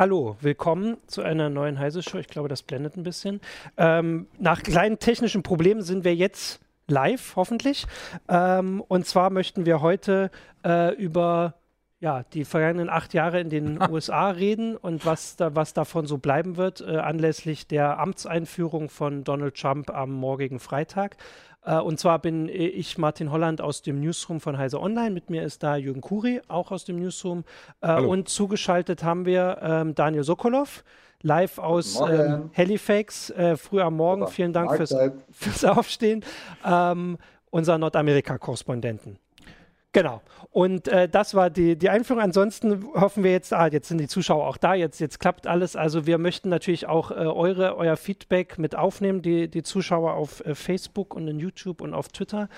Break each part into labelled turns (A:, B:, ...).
A: Hallo, willkommen zu einer neuen Heise-Show. Ich glaube, das blendet ein bisschen. Ähm, nach kleinen technischen Problemen sind wir jetzt live, hoffentlich. Ähm, und zwar möchten wir heute äh, über ja, die vergangenen acht Jahre in den USA reden und was, da, was davon so bleiben wird, äh, anlässlich der Amtseinführung von Donald Trump am morgigen Freitag. Äh, und zwar bin ich Martin Holland aus dem Newsroom von Heise Online. Mit mir ist da Jürgen Kuri, auch aus dem Newsroom. Äh, und zugeschaltet haben wir ähm, Daniel Sokolov, live aus ähm, Halifax, äh, früh am Morgen. Vielen Dank fürs, fürs, Aufstehen. Ähm, unser Nordamerika-Korrespondenten. Genau. Und äh, das war die, die Einführung. Ansonsten hoffen wir jetzt, ah, jetzt sind die Zuschauer auch da, jetzt, jetzt klappt alles. Also wir möchten natürlich auch äh, eure, euer Feedback mit aufnehmen, die, die Zuschauer auf äh, Facebook und in YouTube und auf Twitter.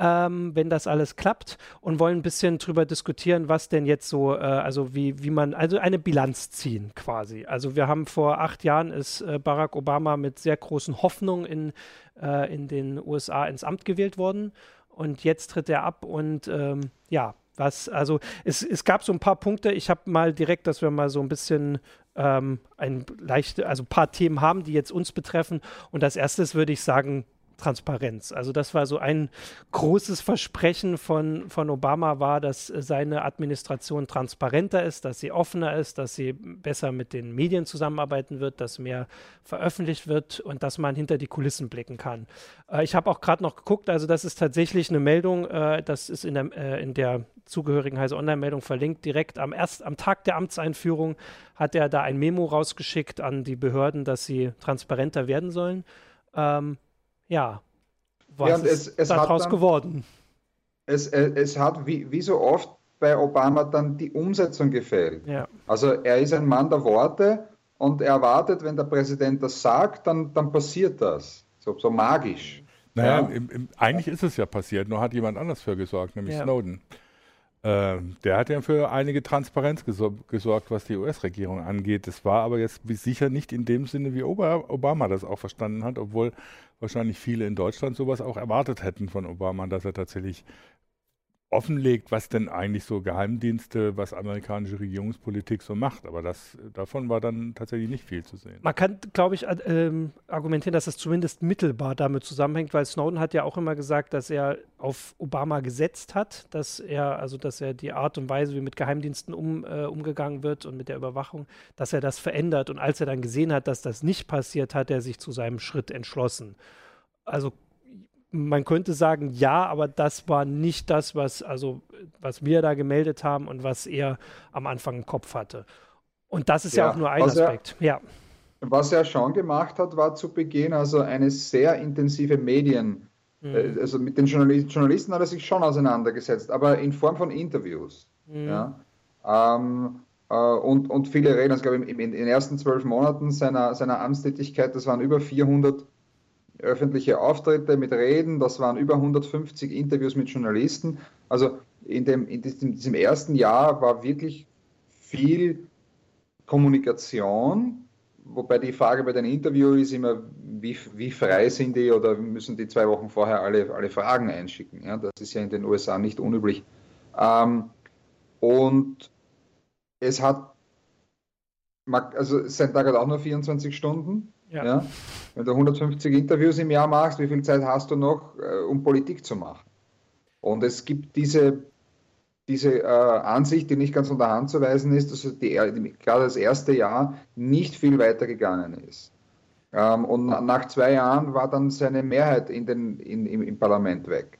A: Ähm, wenn das alles klappt und wollen ein bisschen drüber diskutieren, was denn jetzt so, äh, also wie, wie man, also eine Bilanz ziehen quasi. Also wir haben vor acht Jahren ist äh, Barack Obama mit sehr großen Hoffnungen in, äh, in den USA ins Amt gewählt worden und jetzt tritt er ab und ähm, ja, was, also es, es gab so ein paar Punkte, ich habe mal direkt, dass wir mal so ein bisschen ähm, ein leichte, also ein paar Themen haben, die jetzt uns betreffen. Und als erstes würde ich sagen, Transparenz. Also das war so ein großes Versprechen von, von Obama war, dass seine Administration transparenter ist, dass sie offener ist, dass sie besser mit den Medien zusammenarbeiten wird, dass mehr veröffentlicht wird und dass man hinter die Kulissen blicken kann. Äh, ich habe auch gerade noch geguckt, also das ist tatsächlich eine Meldung, äh, das ist in der, äh, in der zugehörigen Heise Online-Meldung verlinkt. Direkt am, erst, am Tag der Amtseinführung hat er da ein Memo rausgeschickt an die Behörden, dass sie transparenter werden sollen. Ähm, ja, was ja, ist es, es daraus dann, geworden?
B: Es, es hat wie, wie so oft bei Obama dann die Umsetzung gefehlt. Ja. Also er ist ein Mann der Worte und er erwartet, wenn der Präsident das sagt, dann, dann passiert das. So, so magisch.
C: Naja, ja. im, im, eigentlich ist es ja passiert, nur hat jemand anders für gesorgt, nämlich ja. Snowden. Ähm, der hat ja für einige Transparenz gesor gesorgt, was die US-Regierung angeht. Das war aber jetzt sicher nicht in dem Sinne, wie Obama das auch verstanden hat, obwohl wahrscheinlich viele in Deutschland sowas auch erwartet hätten von Obama, dass er tatsächlich offenlegt, was denn eigentlich so Geheimdienste, was amerikanische Regierungspolitik so macht. Aber das, davon war dann tatsächlich nicht viel zu sehen.
A: Man kann, glaube ich, ähm, argumentieren, dass das zumindest mittelbar damit zusammenhängt, weil Snowden hat ja auch immer gesagt, dass er auf Obama gesetzt hat, dass er, also dass er die Art und Weise, wie mit Geheimdiensten um, äh, umgegangen wird und mit der Überwachung, dass er das verändert. Und als er dann gesehen hat, dass das nicht passiert, hat er sich zu seinem Schritt entschlossen. Also man könnte sagen, ja, aber das war nicht das, was, also, was wir da gemeldet haben und was er am Anfang im Kopf hatte. Und das ist ja, ja auch nur ein Aspekt. Er, ja.
B: Was er schon gemacht hat, war zu Beginn also eine sehr intensive Medien, mhm. Äh, also mit den Journalisten, Journalisten hat er sich schon auseinandergesetzt, aber in Form von Interviews. Mhm. Ja. Ähm, äh, und, und viele reden, also glaube ich, in, in den ersten zwölf Monaten seiner, seiner Amtstätigkeit, das waren über 400 öffentliche Auftritte mit Reden, das waren über 150 Interviews mit Journalisten. Also in, dem, in diesem ersten Jahr war wirklich viel Kommunikation, wobei die Frage bei den Interviews ist immer, wie, wie frei sind die oder müssen die zwei Wochen vorher alle, alle Fragen einschicken. Ja, das ist ja in den USA nicht unüblich. Ähm, und es hat, also sein Tag hat auch nur 24 Stunden. Ja. ja. Wenn du 150 Interviews im Jahr machst, wie viel Zeit hast du noch, äh, um Politik zu machen? Und es gibt diese, diese äh, Ansicht, die nicht ganz von der Hand zu weisen ist, dass die, gerade das erste Jahr nicht viel weiter gegangen ist. Ähm, und nach zwei Jahren war dann seine Mehrheit in den, in, im, im Parlament weg.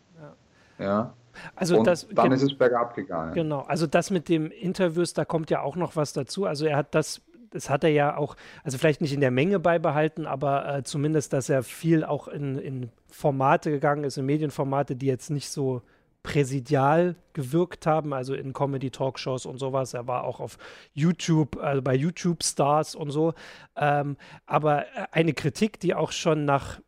B: Ja. ja.
A: Also und das,
B: dann ist es bergab gegangen.
A: Genau, also das mit dem Interviews, da kommt ja auch noch was dazu. Also er hat das das hat er ja auch, also vielleicht nicht in der Menge beibehalten, aber äh, zumindest, dass er viel auch in, in Formate gegangen ist, in Medienformate, die jetzt nicht so präsidial gewirkt haben, also in Comedy-Talkshows und sowas. Er war auch auf YouTube, also bei YouTube-Stars und so. Ähm, aber äh, eine Kritik, die auch schon nach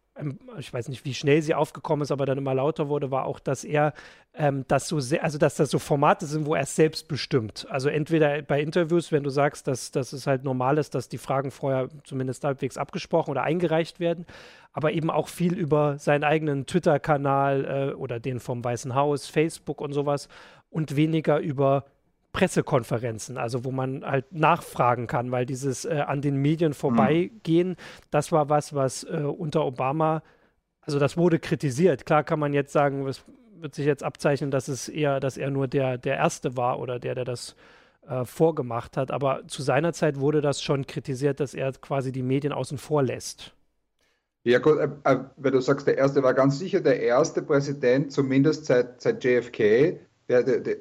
A: ich weiß nicht, wie schnell sie aufgekommen ist, aber dann immer lauter wurde, war auch, dass er ähm, das so sehr, also dass das so Formate sind, wo er es selbst bestimmt. Also entweder bei Interviews, wenn du sagst, dass, dass es halt normal ist, dass die Fragen vorher zumindest halbwegs abgesprochen oder eingereicht werden, aber eben auch viel über seinen eigenen Twitter-Kanal äh, oder den vom Weißen Haus, Facebook und sowas und weniger über Pressekonferenzen, also wo man halt nachfragen kann, weil dieses äh, an den Medien vorbeigehen, mhm. das war was, was äh, unter Obama, also das wurde kritisiert. Klar kann man jetzt sagen, es wird sich jetzt abzeichnen, dass es eher, dass er nur der, der Erste war oder der, der das äh, vorgemacht hat. Aber zu seiner Zeit wurde das schon kritisiert, dass er quasi die Medien außen vor lässt.
B: Ja gut, äh, äh, wenn du sagst, der Erste war ganz sicher der erste Präsident, zumindest seit, seit JFK, der, der,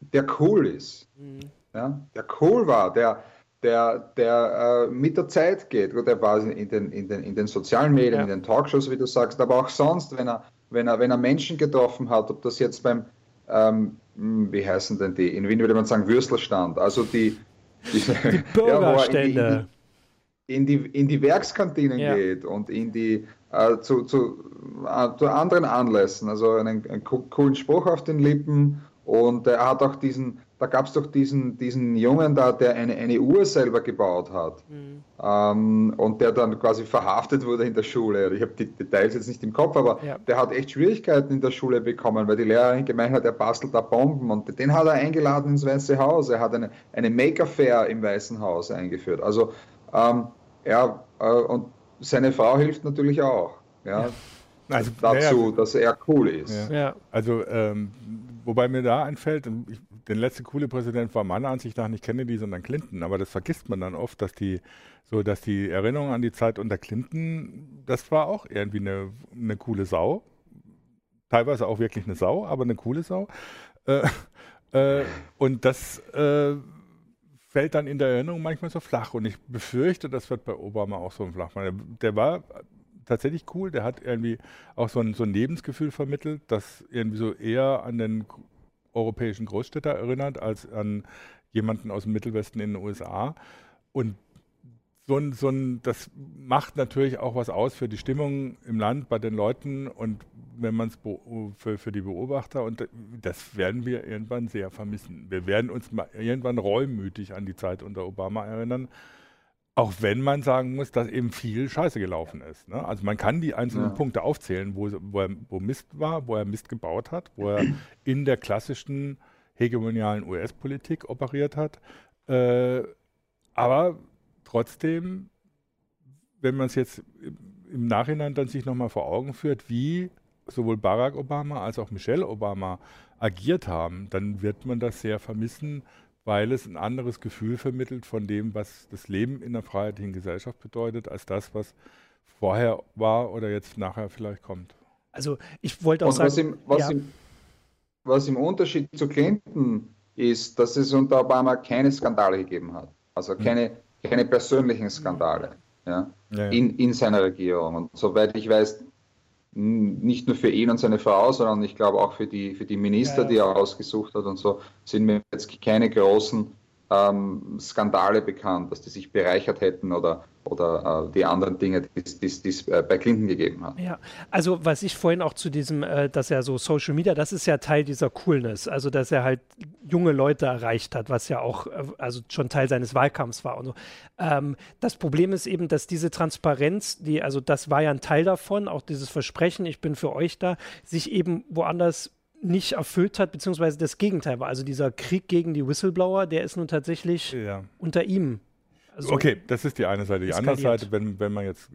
B: der, cool ist. Mhm. Ja? Der cool war, der, der, der äh, mit der Zeit geht. Gut, der war in den, in den, in den sozialen Medien, ja. in den Talkshows, wie du sagst, aber auch sonst, wenn er, wenn er, wenn er Menschen getroffen hat, ob das jetzt beim, ähm, hm, wie heißen denn die, in Wien würde man sagen Würstelstand, also die,
A: die, die Bürgerstände.
B: Ja, in die, in die Werkskantinen ja. geht und in die äh, zu, zu, äh, zu, anderen Anlässen, also einen, einen, coolen Spruch auf den Lippen und er hat auch diesen, da gab es doch diesen, diesen Jungen da, der eine, eine Uhr selber gebaut hat mhm. ähm, und der dann quasi verhaftet wurde in der Schule. Ich habe die Details jetzt nicht im Kopf, aber ja. der hat echt Schwierigkeiten in der Schule bekommen, weil die Lehrerin gemeint hat, er bastelt da Bomben und den hat er eingeladen ins Weiße Haus. Er hat eine, eine Maker-Fair im Weißen Haus eingeführt. Also ähm, ja, äh, und seine Frau hilft natürlich auch. Ja. ja. Also, dazu, ja, dass er cool ist.
C: Ja. Also, ähm, wobei mir da einfällt, ich, der letzte coole Präsident war meiner Ansicht nach nicht Kennedy, sondern Clinton. Aber das vergisst man dann oft, dass die, so dass die Erinnerung an die Zeit unter Clinton, das war auch irgendwie eine, eine coole Sau. Teilweise auch wirklich eine Sau, aber eine coole Sau. Äh, äh, und das äh, fällt dann in der Erinnerung manchmal so flach. Und ich befürchte, das wird bei Obama auch so flach. Der, der war tatsächlich cool. Der hat irgendwie auch so ein, so ein Lebensgefühl vermittelt, das irgendwie so eher an den europäischen Großstädter erinnert, als an jemanden aus dem Mittelwesten in den USA. Und so ein, so ein, das macht natürlich auch was aus für die Stimmung im Land bei den Leuten und wenn man es für, für die Beobachter und das werden wir irgendwann sehr vermissen. Wir werden uns mal irgendwann reumütig an die Zeit unter Obama erinnern, auch wenn man sagen muss, dass eben viel Scheiße gelaufen ist. Ne? Also man kann die einzelnen ja. Punkte aufzählen, wo, wo, er, wo Mist war, wo er Mist gebaut hat, wo er in der klassischen hegemonialen US-Politik operiert hat. Äh, aber trotzdem, wenn man es jetzt im Nachhinein dann sich nochmal vor Augen führt, wie sowohl Barack Obama als auch Michelle Obama agiert haben, dann wird man das sehr vermissen, weil es ein anderes Gefühl vermittelt von dem, was das Leben in einer freiheitlichen Gesellschaft bedeutet, als das, was vorher war oder jetzt nachher vielleicht kommt.
A: Also ich wollte auch
B: Und
A: sagen,
B: was im, was, ja. im, was im Unterschied zu Clinton ist, dass es unter Obama keine Skandale gegeben hat. Also hm. keine, keine persönlichen Skandale ja, ja, In, in seiner Regierung. Und soweit ich weiß, nicht nur für ihn und seine Frau, sondern ich glaube auch für die, für die Minister, die er ausgesucht hat und so, sind mir jetzt keine großen ähm, Skandale bekannt, dass die sich bereichert hätten oder, oder äh, die anderen Dinge, die es äh, bei Clinton gegeben hat.
A: Ja, also was ich vorhin auch zu diesem, äh, dass er so Social Media, das ist ja Teil dieser Coolness, also dass er halt junge Leute erreicht hat, was ja auch äh, also schon Teil seines Wahlkampfs war und so. Ähm, das Problem ist eben, dass diese Transparenz, die, also das war ja ein Teil davon, auch dieses Versprechen, ich bin für euch da, sich eben woanders nicht erfüllt hat, beziehungsweise das Gegenteil war. Also dieser Krieg gegen die Whistleblower, der ist nun tatsächlich ja. unter ihm.
C: Also okay, das ist die eine Seite. Die andere Seite, wenn, wenn man jetzt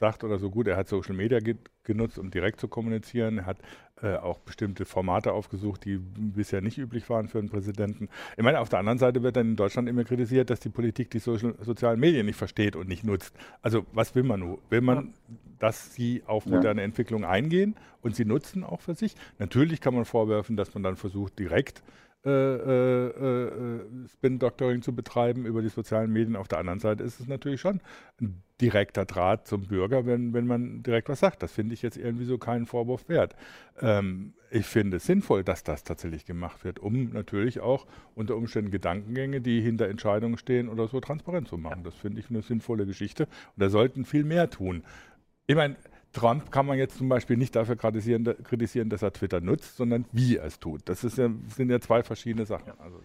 C: sagt oder so, gut, er hat Social Media ge genutzt, um direkt zu kommunizieren, er hat äh, auch bestimmte Formate aufgesucht, die bisher nicht üblich waren für einen Präsidenten. Ich meine, auf der anderen Seite wird dann in Deutschland immer kritisiert, dass die Politik die Social, sozialen Medien nicht versteht und nicht nutzt. Also was will man nur? Will man ja dass sie auf moderne ja. Entwicklung eingehen und sie nutzen auch für sich. Natürlich kann man vorwerfen, dass man dann versucht, direkt äh, äh, äh, Spin-Doctoring zu betreiben über die sozialen Medien. Auf der anderen Seite ist es natürlich schon ein direkter Draht zum Bürger, wenn, wenn man direkt was sagt. Das finde ich jetzt irgendwie so keinen Vorwurf wert. Ähm, ich finde es sinnvoll, dass das tatsächlich gemacht wird, um natürlich auch unter Umständen Gedankengänge, die hinter Entscheidungen stehen oder so transparent zu machen. Das finde ich eine sinnvolle Geschichte. Und da sollten viel mehr tun. Ich meine, Trump kann man jetzt zum Beispiel nicht dafür kritisieren, kritisieren, dass er Twitter nutzt, sondern wie er es tut. Das ist ja, sind ja zwei verschiedene Sachen.
A: Also,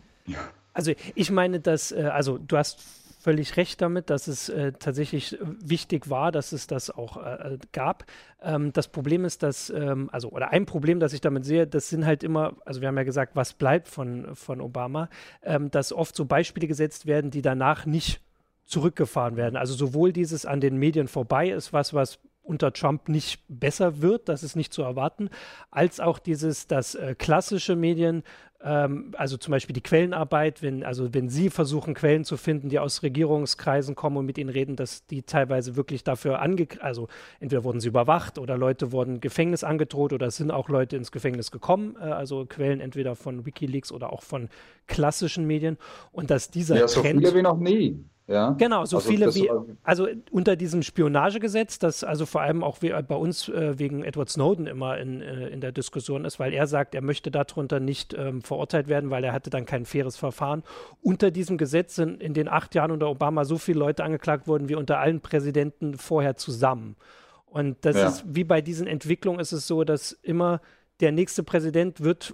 A: also ich meine, dass, äh, also du hast völlig recht damit, dass es äh, tatsächlich wichtig war, dass es das auch äh, äh, gab. Ähm, das Problem ist, dass, ähm, also, oder ein Problem, das ich damit sehe, das sind halt immer, also wir haben ja gesagt, was bleibt von, von Obama, ähm, dass oft so Beispiele gesetzt werden, die danach nicht zurückgefahren werden. Also sowohl dieses an den Medien vorbei ist was, was unter Trump nicht besser wird, das ist nicht zu erwarten, als auch dieses, dass äh, klassische Medien, ähm, also zum Beispiel die Quellenarbeit, wenn, also wenn Sie versuchen, Quellen zu finden, die aus Regierungskreisen kommen und mit ihnen reden, dass die teilweise wirklich dafür ange, also entweder wurden sie überwacht oder Leute wurden Gefängnis angedroht oder es sind auch Leute ins Gefängnis gekommen, äh, also Quellen entweder von WikiLeaks oder auch von klassischen Medien und dass dieser
B: ja, so Trend, viele wie noch nie. Ja?
A: Genau, so also viele wie, also unter diesem Spionagegesetz, das also vor allem auch bei uns äh, wegen Edward Snowden immer in, äh, in der Diskussion ist, weil er sagt, er möchte darunter nicht ähm, verurteilt werden, weil er hatte dann kein faires Verfahren. Unter diesem Gesetz sind in den acht Jahren unter Obama so viele Leute angeklagt worden wie unter allen Präsidenten vorher zusammen. Und das ja. ist wie bei diesen Entwicklungen ist es so, dass immer der nächste Präsident wird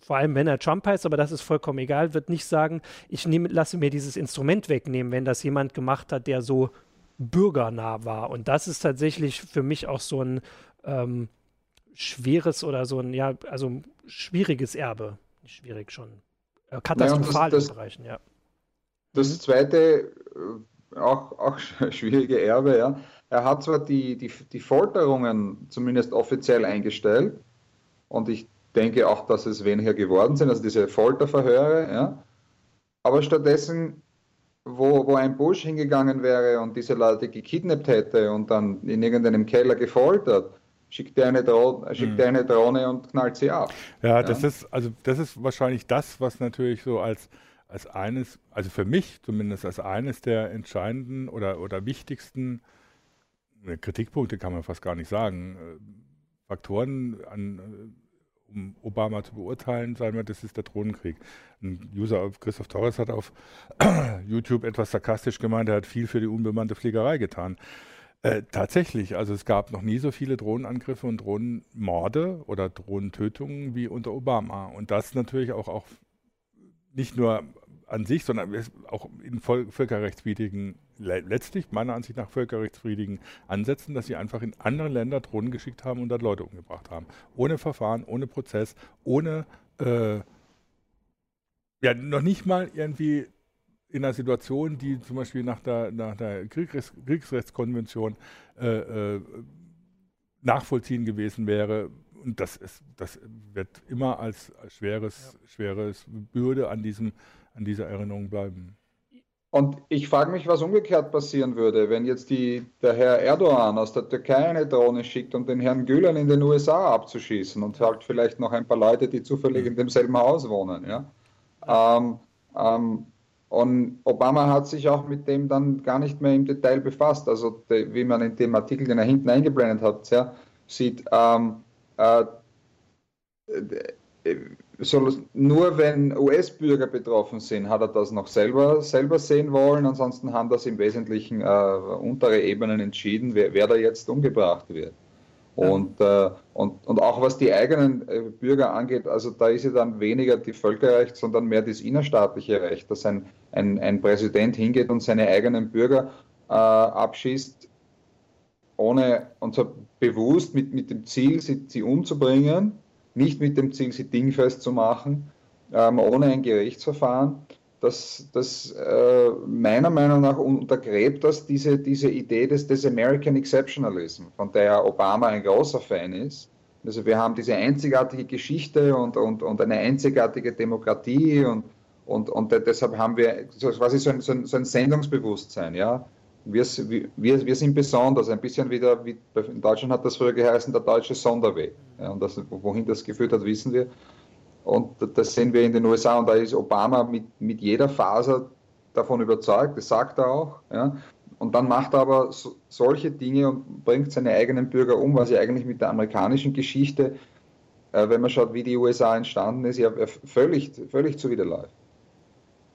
A: vor allem wenn er Trump heißt, aber das ist vollkommen egal, wird nicht sagen, ich nehm, lasse mir dieses Instrument wegnehmen, wenn das jemand gemacht hat, der so bürgernah war. Und das ist tatsächlich für mich auch so ein ähm, schweres oder so ein, ja, also schwieriges Erbe. Schwierig schon. Äh, katastrophal naja, in Bereichen, ja.
B: Das mhm. zweite, äh, auch, auch schwierige Erbe, ja. Er hat zwar die, die, die Folterungen zumindest offiziell eingestellt, und ich denke auch, dass es weniger geworden sind, also diese Folterverhöre. Ja. Aber stattdessen, wo, wo ein Bush hingegangen wäre und diese Leute gekidnappt hätte und dann in irgendeinem Keller gefoltert, schickt er eine, Drohne, schickt er eine Drohne und knallt sie ab.
C: Ja, ja, das ist also das ist wahrscheinlich das, was natürlich so als als eines, also für mich zumindest als eines der entscheidenden oder oder wichtigsten äh, Kritikpunkte kann man fast gar nicht sagen. Äh, Faktoren an um Obama zu beurteilen, sagen wir, das ist der Drohnenkrieg. Ein User Christoph Torres hat auf YouTube etwas sarkastisch gemeint, er hat viel für die unbemannte Fliegerei getan. Äh, tatsächlich, also es gab noch nie so viele Drohnenangriffe und Drohnenmorde oder Drohnentötungen wie unter Obama. Und das natürlich auch, auch nicht nur an sich, sondern auch in völkerrechtswidrigen, letztlich meiner Ansicht nach völkerrechtswidrigen Ansätzen, dass sie einfach in andere Länder Drohnen geschickt haben und dort Leute umgebracht haben. Ohne Verfahren, ohne Prozess, ohne, äh, ja, noch nicht mal irgendwie in einer Situation, die zum Beispiel nach der, nach der Kriegsrechts Kriegsrechtskonvention äh, äh, nachvollziehen gewesen wäre, und das, ist, das wird immer als, als schweres, ja. schweres Bürde an diesem an dieser Erinnerung bleiben.
B: Und ich frage mich, was umgekehrt passieren würde, wenn jetzt die, der Herr Erdogan aus der Türkei eine Drohne schickt, um den Herrn Gülen in den USA abzuschießen und halt vielleicht noch ein paar Leute, die zufällig in demselben Haus wohnen. Ja? Ähm, ähm, und Obama hat sich auch mit dem dann gar nicht mehr im Detail befasst. Also de, wie man in dem Artikel, den er hinten eingeblendet hat, ja, sieht, ähm, äh, soll nur wenn US-Bürger betroffen sind, hat er das noch selber, selber sehen wollen. Ansonsten haben das im Wesentlichen äh, untere Ebenen entschieden, wer, wer da jetzt umgebracht wird. Und, ja. äh, und, und auch was die eigenen äh, Bürger angeht, also da ist ja dann weniger die Völkerrecht, sondern mehr das innerstaatliche Recht, dass ein, ein, ein Präsident hingeht und seine eigenen Bürger äh, abschießt, ohne und so bewusst mit, mit dem Ziel, sie, sie umzubringen nicht mit dem Ziel, sie dingfest zu machen, ähm, ohne ein Gerichtsverfahren. Das, das äh, meiner Meinung nach untergräbt das diese, diese Idee des, des American Exceptionalism, von der Obama ein großer Fan ist. Also wir haben diese einzigartige Geschichte und, und, und eine einzigartige Demokratie und, und, und deshalb haben wir quasi so ein, so ein, so ein Sendungsbewusstsein. Ja? Wir, wir, wir sind besonders, ein bisschen wieder, wie in Deutschland hat das früher geheißen, der deutsche Sonderweg. Ja, und das, wohin das geführt hat, wissen wir. Und das sehen wir in den USA und da ist Obama mit, mit jeder Faser davon überzeugt, das sagt er auch. Ja. Und dann macht er aber so, solche Dinge und bringt seine eigenen Bürger um, was ja eigentlich mit der amerikanischen Geschichte, äh, wenn man schaut, wie die USA entstanden ist, ja völlig, völlig zuwiderläuft.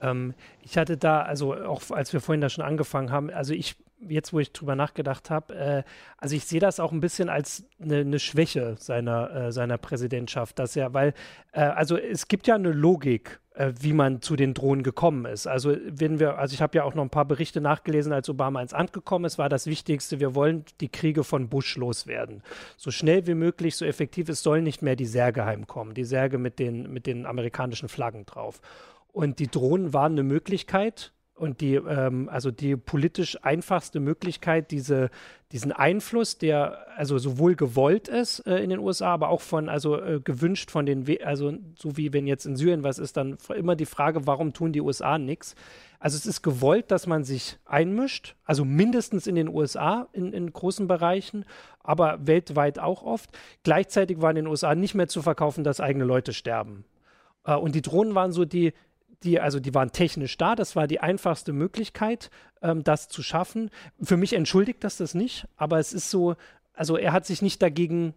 A: Ähm, ich hatte da, also auch als wir vorhin da schon angefangen haben, also ich, jetzt wo ich drüber nachgedacht habe, äh, also ich sehe das auch ein bisschen als eine, eine Schwäche seiner, äh, seiner Präsidentschaft, dass er, weil, äh, also es gibt ja eine Logik äh, wie man zu den Drohnen gekommen ist. Also wenn wir, also ich habe ja auch noch ein paar Berichte nachgelesen, als Obama ins Amt gekommen ist, war das Wichtigste, wir wollen die Kriege von Bush loswerden. So schnell wie möglich, so effektiv, es soll nicht mehr die Särge heimkommen, die Särge mit den, mit den amerikanischen Flaggen drauf. Und die Drohnen waren eine Möglichkeit, und die, ähm, also die politisch einfachste Möglichkeit, diese, diesen Einfluss, der also sowohl gewollt ist äh, in den USA, aber auch von, also äh, gewünscht von den, We also so wie wenn jetzt in Syrien was ist, dann immer die Frage, warum tun die USA nichts? Also es ist gewollt, dass man sich einmischt, also mindestens in den USA in, in großen Bereichen, aber weltweit auch oft. Gleichzeitig war in den USA nicht mehr zu verkaufen, dass eigene Leute sterben. Äh, und die Drohnen waren so die, die, also die waren technisch da, das war die einfachste Möglichkeit, ähm, das zu schaffen. Für mich entschuldigt das das nicht, aber es ist so, also er hat sich nicht dagegen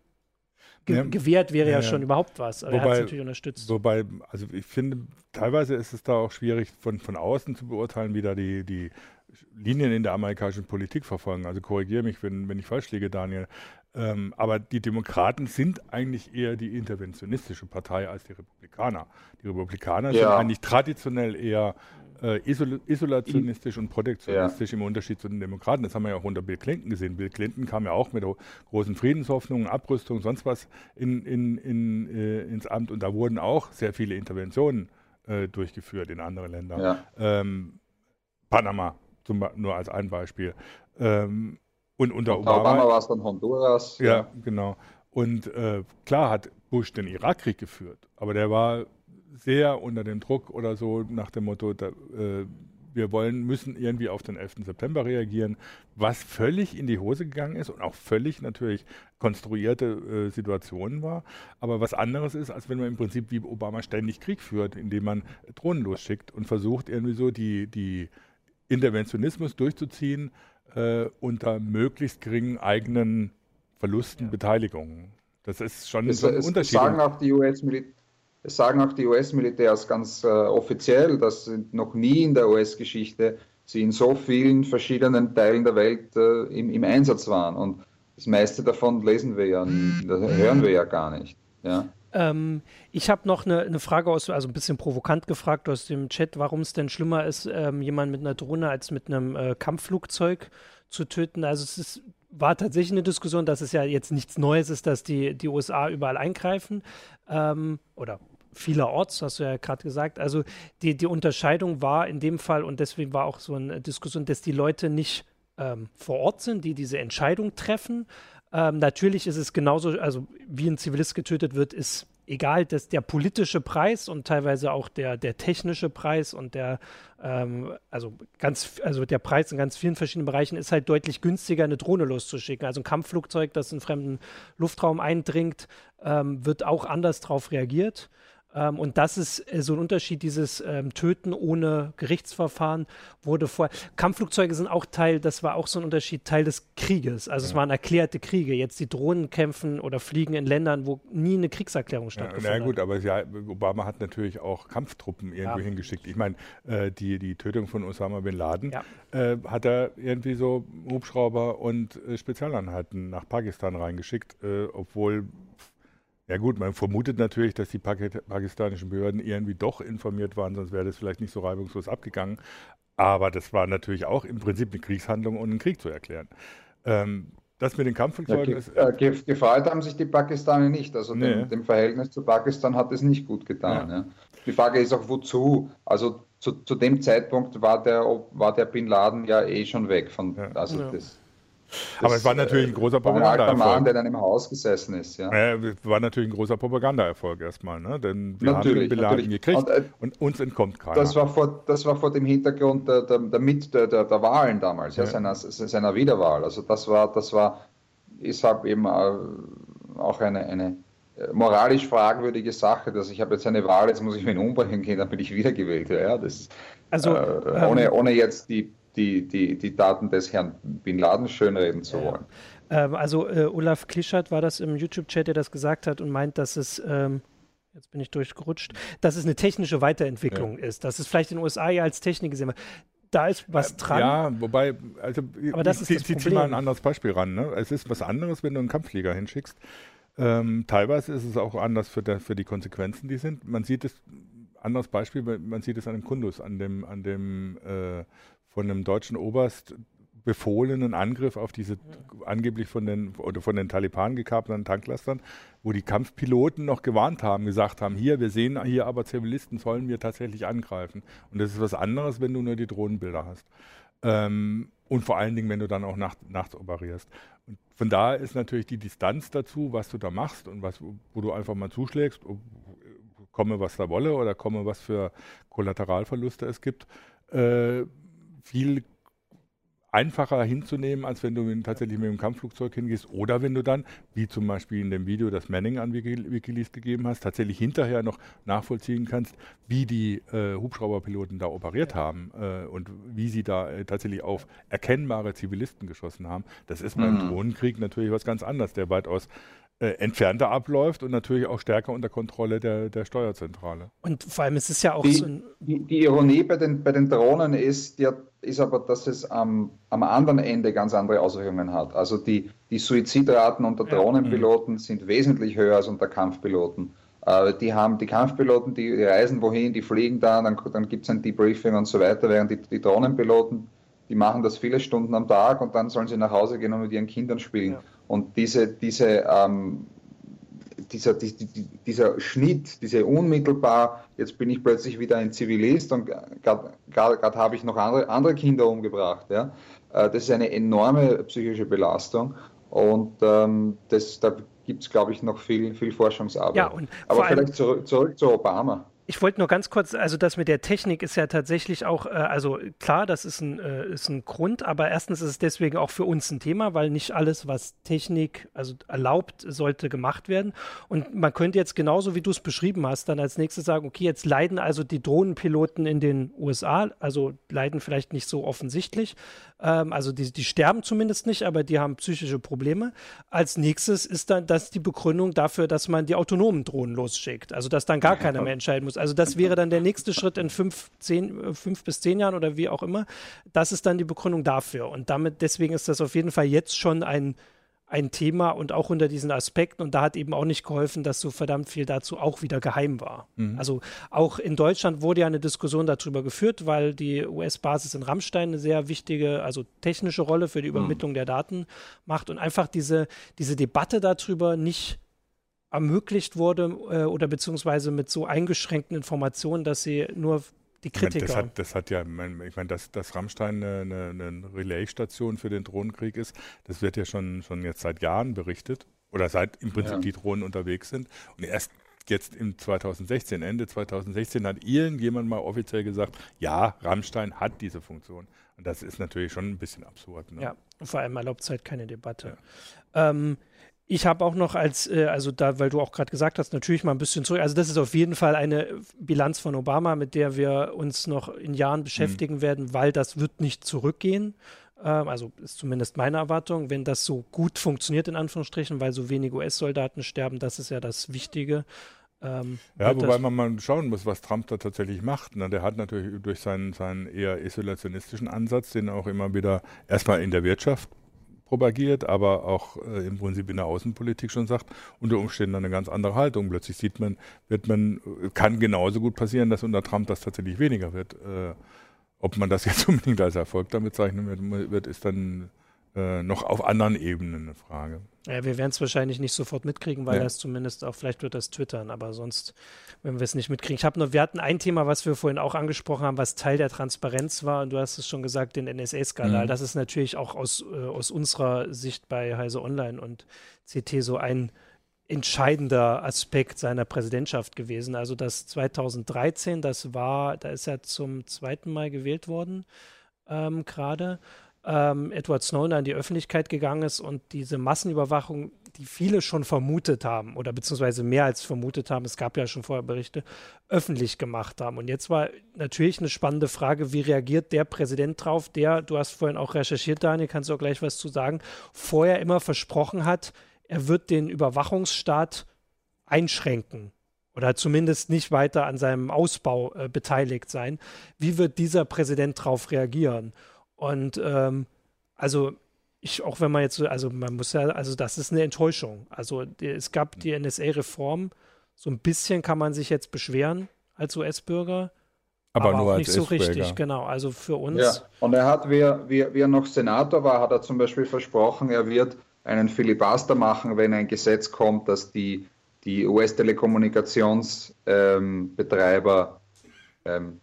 A: ge ja, gewehrt, wäre ja, ja, schon überhaupt was.
C: Aber wobei, er hat es natürlich unterstützt. Wobei, also ich finde, teilweise ist es da auch schwierig von, von außen zu beurteilen, wie da die, die Linien in der amerikanischen Politik verfolgen. Also korrigiere mich, wenn, wenn ich falsch liege, Daniel. Ähm, aber die Demokraten sind eigentlich eher die interventionistische Partei als die Republikaner. Die Republikaner ja. sind eigentlich traditionell eher äh, isol isolationistisch und protektionistisch ja. im Unterschied zu den Demokraten. Das haben wir ja auch unter Bill Clinton gesehen. Bill Clinton kam ja auch mit großen Friedenshoffnungen, Abrüstung, sonst was in, in, in, äh, ins Amt und da wurden auch sehr viele Interventionen äh, durchgeführt in andere Länder. Ja. Ähm, Panama zum, nur als ein Beispiel. Ähm, und unter Obama, Obama
B: war es dann Honduras.
C: Ja, ja. genau. Und äh, klar hat Bush den Irakkrieg geführt, aber der war sehr unter dem Druck oder so nach dem Motto, da, äh, wir wollen, müssen irgendwie auf den 11. September reagieren, was völlig in die Hose gegangen ist und auch völlig natürlich konstruierte äh, Situationen war. Aber was anderes ist, als wenn man im Prinzip wie Obama ständig Krieg führt, indem man Drohnen losschickt und versucht irgendwie so die, die Interventionismus durchzuziehen, äh, unter möglichst geringen eigenen Verlusten, ja. Beteiligungen. Das ist schon
B: es, ein Unterschied. Sagen auch die US es sagen auch die US-Militärs ganz äh, offiziell, dass noch nie in der US-Geschichte sie in so vielen verschiedenen Teilen der Welt äh, im, im, Einsatz waren. Und das meiste davon lesen wir ja, hören wir ja gar nicht. Ja.
A: Ähm, ich habe noch eine, eine, Frage aus, also ein bisschen provokant gefragt aus dem Chat, warum es denn schlimmer ist, ähm, jemanden mit einer Drohne als mit einem äh, Kampfflugzeug zu töten. Also es ist, war tatsächlich eine Diskussion, dass es ja jetzt nichts Neues ist, dass die, die USA überall eingreifen ähm, oder vielerorts, hast du ja gerade gesagt. Also die, die Unterscheidung war in dem Fall, und deswegen war auch so eine Diskussion, dass die Leute nicht ähm, vor Ort sind, die diese Entscheidung treffen, ähm, natürlich ist es genauso, also wie ein Zivilist getötet wird, ist egal, dass der politische Preis und teilweise auch der, der technische Preis und der, ähm, also ganz, also der Preis in ganz vielen verschiedenen Bereichen ist halt deutlich günstiger, eine Drohne loszuschicken. Also ein Kampfflugzeug, das in fremden Luftraum eindringt, ähm, wird auch anders darauf reagiert. Ähm, und das ist äh, so ein Unterschied, dieses ähm, Töten ohne Gerichtsverfahren wurde vor. Kampfflugzeuge sind auch Teil, das war auch so ein Unterschied, Teil des Krieges. Also ja. es waren erklärte Kriege. Jetzt die Drohnen kämpfen oder fliegen in Ländern, wo nie eine Kriegserklärung stattgefunden
C: hat. Ja, na gut, aber ja, Obama hat natürlich auch Kampftruppen irgendwo ja. hingeschickt. Ich meine, äh, die, die Tötung von Osama bin Laden äh, hat er irgendwie so Hubschrauber und äh, Spezialeinheiten nach Pakistan reingeschickt, äh, obwohl ja gut, man vermutet natürlich, dass die pakistanischen Behörden irgendwie doch informiert waren, sonst wäre das vielleicht nicht so reibungslos abgegangen. Aber das war natürlich auch im Prinzip eine Kriegshandlung und einen Krieg zu erklären. Ähm, das mit den Kampfflugzeugen
B: ja, ist. Äh, gefreut haben sich die Pakistaner nicht. Also nee. dem, dem, Verhältnis zu Pakistan hat es nicht gut getan. Ja. Ja. Die Frage ist auch, wozu? Also zu, zu, dem Zeitpunkt war der, war der Bin Laden ja eh schon weg. Von, also das,
C: aber es war natürlich ein großer Propagandaerfolg. Ein Mann,
B: der dann im Haus gesessen ist. Ja.
C: ja war natürlich ein großer Propagandaerfolg erstmal, ne? denn wir natürlich, haben den Beladen gekriegt und, äh, und, uns entkommt keiner.
B: Das war vor, das war vor dem Hintergrund der, der, der, der, der, der Wahlen damals, ja. ja. Seiner, seiner Wiederwahl. Also das war, das war, ist halt eben äh, auch eine, eine äh, moralisch fragwürdige Sache, dass ich habe jetzt eine Wahl, jetzt muss ich mich umbringen gehen, damit ich wiedergewählt werde. Ja, das, also, äh, ohne, ähm, ohne jetzt die die, die, die Daten des Herrn Bin Laden schönreden zu wollen.
A: Ähm, also äh, Olaf Klischert war das im YouTube-Chat, der das gesagt hat und meint, dass es ähm, jetzt bin ich durchgerutscht, dass es eine technische Weiterentwicklung ja. ist. Dass es vielleicht in den USA ja als Technik gesehen wird. Da ist was dran.
C: Ja, wobei, also aber das ich, ist das zieh mal ein anderes Beispiel ran. Ne? Es ist was anderes, wenn du einen Kampfflieger hinschickst. Ähm, teilweise ist es auch anders für, der, für die Konsequenzen, die sind. Man sieht es anderes Beispiel, man sieht es an dem Kundus, an dem, an dem äh, von einem deutschen Oberst befohlenen Angriff auf diese angeblich von den oder von den Taliban gekapten Tanklastern, wo die Kampfpiloten noch gewarnt haben, gesagt haben, hier, wir sehen hier aber Zivilisten, sollen wir tatsächlich angreifen. Und das ist was anderes, wenn du nur die Drohnenbilder hast. Ähm, und vor allen Dingen, wenn du dann auch nacht, nachts operierst. Und von daher ist natürlich die Distanz dazu, was du da machst und was, wo du einfach mal zuschlägst, komme was da wolle oder komme was für Kollateralverluste es gibt, äh, viel einfacher hinzunehmen, als wenn du tatsächlich mit dem Kampfflugzeug hingehst oder wenn du dann, wie zum Beispiel in dem Video, das Manning an Wikileaks gegeben hast, tatsächlich hinterher noch nachvollziehen kannst, wie die äh, Hubschrauberpiloten da operiert haben äh, und wie sie da äh, tatsächlich auf erkennbare Zivilisten geschossen haben. Das ist beim mhm. Drohnenkrieg natürlich was ganz anderes, der weitaus äh, entfernter abläuft und natürlich auch stärker unter Kontrolle der, der Steuerzentrale.
A: Und vor allem ist es ja auch
B: die,
A: so
B: ein. Die, die, Ironie bei den, bei den Drohnen ist, ja, ist aber, dass es am, am anderen Ende ganz andere Auswirkungen hat. Also die, die Suizidraten unter ja. Drohnenpiloten mhm. sind wesentlich höher als unter Kampfpiloten. Äh, die haben die Kampfpiloten, die, die, reisen wohin, die fliegen da, dann, dann gibt es ein Debriefing und so weiter, während die, die Drohnenpiloten die machen das viele Stunden am Tag und dann sollen sie nach Hause gehen und mit ihren Kindern spielen. Ja. Und diese, diese, ähm, dieser, die, die, dieser Schnitt, diese unmittelbar, jetzt bin ich plötzlich wieder ein Zivilist und gerade habe ich noch andere, andere Kinder umgebracht. Ja? Äh, das ist eine enorme psychische Belastung und ähm, das, da gibt es, glaube ich, noch viel, viel Forschungsarbeit. Ja, Aber vielleicht zurück, zurück zu Obama.
A: Ich wollte nur ganz kurz, also das mit der Technik ist ja tatsächlich auch, äh, also klar, das ist ein, äh, ist ein Grund, aber erstens ist es deswegen auch für uns ein Thema, weil nicht alles, was Technik also erlaubt, sollte gemacht werden. Und man könnte jetzt genauso, wie du es beschrieben hast, dann als nächstes sagen, okay, jetzt leiden also die Drohnenpiloten in den USA, also leiden vielleicht nicht so offensichtlich, ähm, also die, die sterben zumindest nicht, aber die haben psychische Probleme. Als nächstes ist dann das die Begründung dafür, dass man die autonomen Drohnen losschickt, also dass dann gar keiner mehr entscheiden muss muss. Also das wäre dann der nächste Schritt in fünf, zehn, äh, fünf bis zehn Jahren oder wie auch immer. Das ist dann die Begründung dafür. Und damit, deswegen ist das auf jeden Fall jetzt schon ein, ein Thema und auch unter diesen Aspekten. Und da hat eben auch nicht geholfen, dass so verdammt viel dazu auch wieder geheim war. Mhm. Also auch in Deutschland wurde ja eine Diskussion darüber geführt, weil die US-Basis in Rammstein eine sehr wichtige, also technische Rolle für die mhm. Übermittlung mhm. der Daten macht und einfach diese, diese Debatte darüber nicht ermöglicht wurde äh, oder beziehungsweise mit so eingeschränkten Informationen, dass sie nur die Kritiker.
C: Ich meine, das, hat, das hat ja, ich meine, dass, dass Rammstein eine, eine, eine Relaisstation für den Drohnenkrieg ist, das wird ja schon, schon jetzt seit Jahren berichtet oder seit im Prinzip ja. die Drohnen unterwegs sind. Und erst jetzt im 2016, Ende 2016 hat irgendjemand mal offiziell gesagt, ja, Rammstein hat diese Funktion. Und das ist natürlich schon ein bisschen absurd. Ne?
A: Ja, vor allem erlaubt es halt keine Debatte. Ja. Ähm, ich habe auch noch als, äh, also da, weil du auch gerade gesagt hast, natürlich mal ein bisschen zurück. Also das ist auf jeden Fall eine Bilanz von Obama, mit der wir uns noch in Jahren beschäftigen mhm. werden, weil das wird nicht zurückgehen. Ähm, also ist zumindest meine Erwartung, wenn das so gut funktioniert, in Anführungsstrichen, weil so wenige US-Soldaten sterben, das ist ja das Wichtige.
C: Ähm, ja, wobei man mal schauen muss, was Trump da tatsächlich macht. Ne? Der hat natürlich durch seinen, seinen eher isolationistischen Ansatz, den auch immer wieder erstmal in der Wirtschaft propagiert, aber auch äh, im Prinzip in der Außenpolitik schon sagt, unter Umständen eine ganz andere Haltung. Plötzlich sieht man, wird man, kann genauso gut passieren, dass unter Trump das tatsächlich weniger wird. Äh, ob man das jetzt unbedingt als Erfolg damit zeichnen wird ist dann äh, noch auf anderen Ebenen eine Frage.
A: Ja, wir werden es wahrscheinlich nicht sofort mitkriegen, weil ja. das zumindest auch, vielleicht wird das twittern, aber sonst, wenn wir es nicht mitkriegen. Ich habe noch, wir hatten ein Thema, was wir vorhin auch angesprochen haben, was Teil der Transparenz war, und du hast es schon gesagt, den NSA-Skandal. Mhm. Das ist natürlich auch aus, äh, aus unserer Sicht bei Heise Online und CT so ein entscheidender Aspekt seiner Präsidentschaft gewesen. Also das 2013, das war, da ist er zum zweiten Mal gewählt worden, ähm, gerade ähm, Edward Snowden an die Öffentlichkeit gegangen ist und diese Massenüberwachung, die viele schon vermutet haben oder beziehungsweise mehr als vermutet haben, es gab ja schon vorher Berichte, öffentlich gemacht haben. Und jetzt war natürlich eine spannende Frage, wie reagiert der Präsident drauf, der, du hast vorhin auch recherchiert, Daniel, kannst du auch gleich was zu sagen, vorher immer versprochen hat, er wird den Überwachungsstaat einschränken oder zumindest nicht weiter an seinem Ausbau äh, beteiligt sein. Wie wird dieser Präsident darauf reagieren? Und ähm, also ich, auch wenn man jetzt so, also man muss ja, also das ist eine Enttäuschung. Also die, es gab die NSA-Reform, so ein bisschen kann man sich jetzt beschweren, als US-Bürger.
C: Aber, aber, nur als
A: nicht so richtig, genau. Also für uns.
B: Ja, und er hat, wie er, wie, wie er noch Senator war, hat er zum Beispiel versprochen, er wird einen Filibuster machen, wenn ein Gesetz kommt, dass die, die US-Telekommunikationsbetreiber ähm,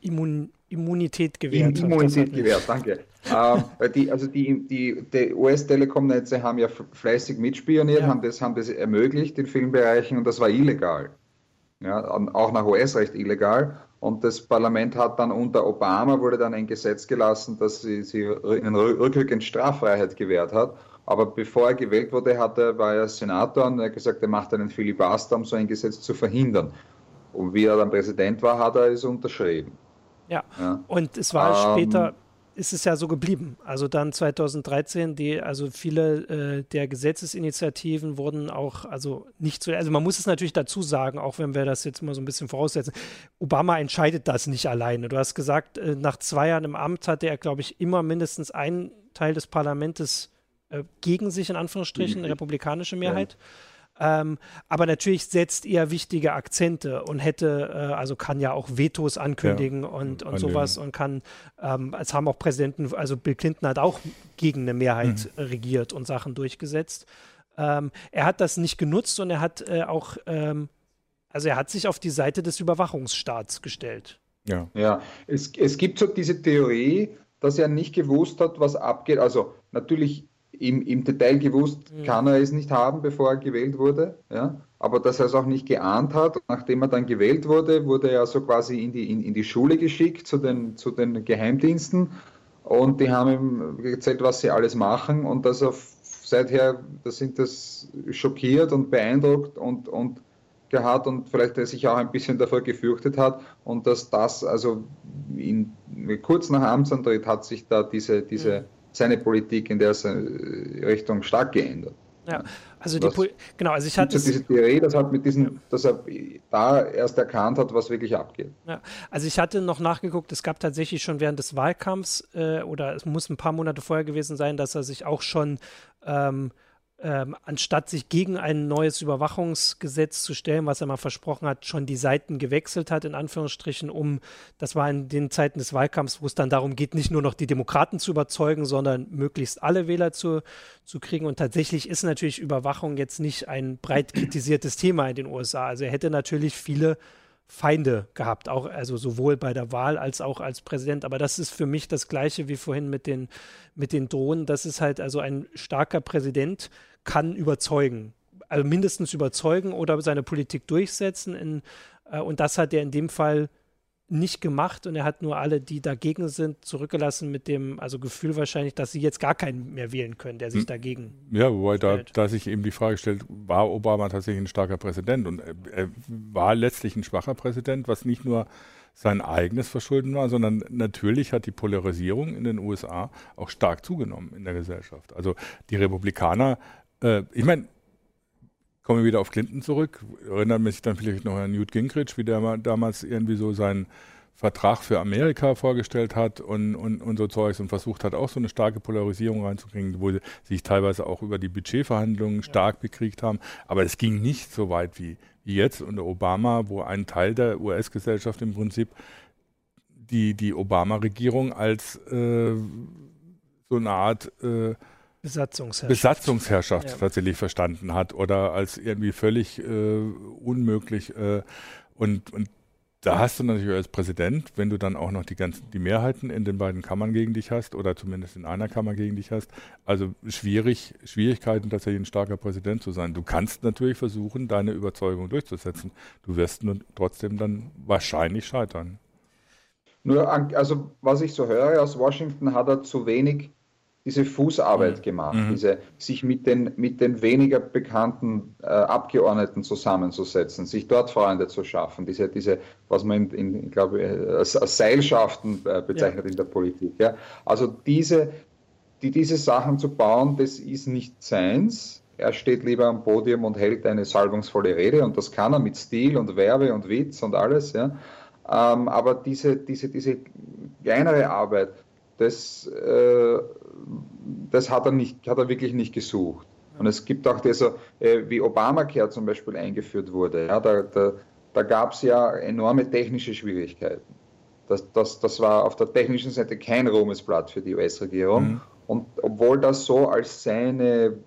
A: Immun Immunität gewährt.
B: Immunität gewährt, danke. ähm, die, also die, die, die US-Telekom-Netze haben ja fleißig mitspioniert, ja. haben, das, haben das ermöglicht in vielen Bereichen und das war illegal. Ja, auch nach US-Recht illegal. Und das Parlament hat dann unter Obama wurde dann ein Gesetz gelassen, dass sie, sie ihnen rückwirkend Straffreiheit gewährt hat. Aber bevor er gewählt wurde, hat er, war er Senator und er hat gesagt, er macht einen Filibuster, um so ein Gesetz zu verhindern. Und wie er dann Präsident war, hat er es unterschrieben.
A: Ja, ja. und es war ähm, später, ist es ja so geblieben. Also dann 2013, die, also viele äh, der Gesetzesinitiativen wurden auch, also nicht so, also man muss es natürlich dazu sagen, auch wenn wir das jetzt mal so ein bisschen voraussetzen, Obama entscheidet das nicht alleine. Du hast gesagt, äh, nach zwei Jahren im Amt hatte er, glaube ich, immer mindestens einen Teil des Parlaments äh, gegen sich, in Anführungsstrichen, eine republikanische Mehrheit. Ja. Ähm, aber natürlich setzt er wichtige Akzente und hätte, äh, also kann ja auch Vetos ankündigen ja, und, und sowas und kann, ähm, es haben auch Präsidenten, also Bill Clinton hat auch gegen eine Mehrheit mhm. regiert und Sachen durchgesetzt. Ähm, er hat das nicht genutzt und er hat äh, auch, ähm, also er hat sich auf die Seite des Überwachungsstaats gestellt.
B: Ja, ja. Es, es gibt so diese Theorie, dass er nicht gewusst hat, was abgeht. Also natürlich im, im Detail gewusst mhm. kann er es nicht haben, bevor er gewählt wurde. Ja? Aber dass er es auch nicht geahnt hat. Nachdem er dann gewählt wurde, wurde er so quasi in die, in, in die Schule geschickt zu den, zu den Geheimdiensten. Und die haben ihm erzählt, was sie alles machen. Und dass er seither, da sind das schockiert und beeindruckt und, und gehabt und vielleicht sich auch ein bisschen davor gefürchtet hat. Und dass das, also in, kurz nach Amtsantritt hat sich da diese, diese mhm seine Politik in der Richtung stark geändert.
A: Ja, also die Pol genau, also ich hatte
B: diese Theorie, das hat mit diesen, dass er da erst erkannt hat, was wirklich abgeht.
A: Ja, also ich hatte noch nachgeguckt, es gab tatsächlich schon während des Wahlkampfs äh, oder es muss ein paar Monate vorher gewesen sein, dass er sich auch schon ähm, ähm, anstatt sich gegen ein neues Überwachungsgesetz zu stellen, was er mal versprochen hat, schon die Seiten gewechselt hat, in Anführungsstrichen, um, das war in den Zeiten des Wahlkampfs, wo es dann darum geht, nicht nur noch die Demokraten zu überzeugen, sondern möglichst alle Wähler zu, zu kriegen. Und tatsächlich ist natürlich Überwachung jetzt nicht ein breit kritisiertes Thema in den USA. Also er hätte natürlich viele Feinde gehabt, auch also sowohl bei der Wahl als auch als Präsident. Aber das ist für mich das Gleiche wie vorhin mit den, mit den Drohnen. Das ist halt also ein starker Präsident kann überzeugen. Also mindestens überzeugen oder seine Politik durchsetzen. In, äh, und das hat er in dem Fall nicht gemacht und er hat nur alle, die dagegen sind, zurückgelassen mit dem also Gefühl wahrscheinlich, dass sie jetzt gar keinen mehr wählen können, der sich hm. dagegen.
C: Ja, wobei da, da sich eben die Frage stellt, war Obama tatsächlich ein starker Präsident und er war letztlich ein schwacher Präsident, was nicht nur sein eigenes Verschulden war, sondern natürlich hat die Polarisierung in den USA auch stark zugenommen in der Gesellschaft. Also die Republikaner äh, ich meine, kommen wir wieder auf Clinton zurück. Erinnert mich dann vielleicht noch an Newt Gingrich, wie der damals irgendwie so seinen Vertrag für Amerika vorgestellt hat und, und, und so Zeugs und versucht hat, auch so eine starke Polarisierung reinzukriegen, wo sie sich teilweise auch über die Budgetverhandlungen stark bekriegt haben. Aber es ging nicht so weit wie, wie jetzt unter Obama, wo ein Teil der US-Gesellschaft im Prinzip die, die Obama-Regierung als äh, so eine Art äh,
A: Besatzungsherrschaft,
C: Besatzungsherrschaft ja. tatsächlich verstanden hat oder als irgendwie völlig äh, unmöglich. Äh, und, und da hast du natürlich als Präsident, wenn du dann auch noch die ganzen die Mehrheiten in den beiden Kammern gegen dich hast oder zumindest in einer Kammer gegen dich hast, also schwierig Schwierigkeiten tatsächlich ein starker Präsident zu sein. Du kannst natürlich versuchen, deine Überzeugung durchzusetzen. Du wirst nur trotzdem dann wahrscheinlich scheitern.
B: Nur also was ich so höre aus Washington, hat er zu wenig diese Fußarbeit mhm. gemacht, mhm. diese, sich mit den, mit den weniger bekannten äh, Abgeordneten zusammenzusetzen, sich dort Freunde zu schaffen, diese, diese was man, in, in, glaube, als, als Seilschaften äh, bezeichnet ja. in der Politik. Ja. Also diese, die, diese Sachen zu bauen, das ist nicht seins. Er steht lieber am Podium und hält eine salbungsvolle Rede und das kann er mit Stil und Werbe und Witz und alles. Ja. Ähm, aber diese, diese, diese kleinere Arbeit, das äh, das hat er, nicht, hat er wirklich nicht gesucht. Und es gibt auch diese, äh, wie Obamacare zum Beispiel eingeführt wurde, ja, da, da, da gab es ja enorme technische Schwierigkeiten. Das, das, das war auf der technischen Seite kein Ruhmesblatt für die US-Regierung. Mhm. Und obwohl das so als seine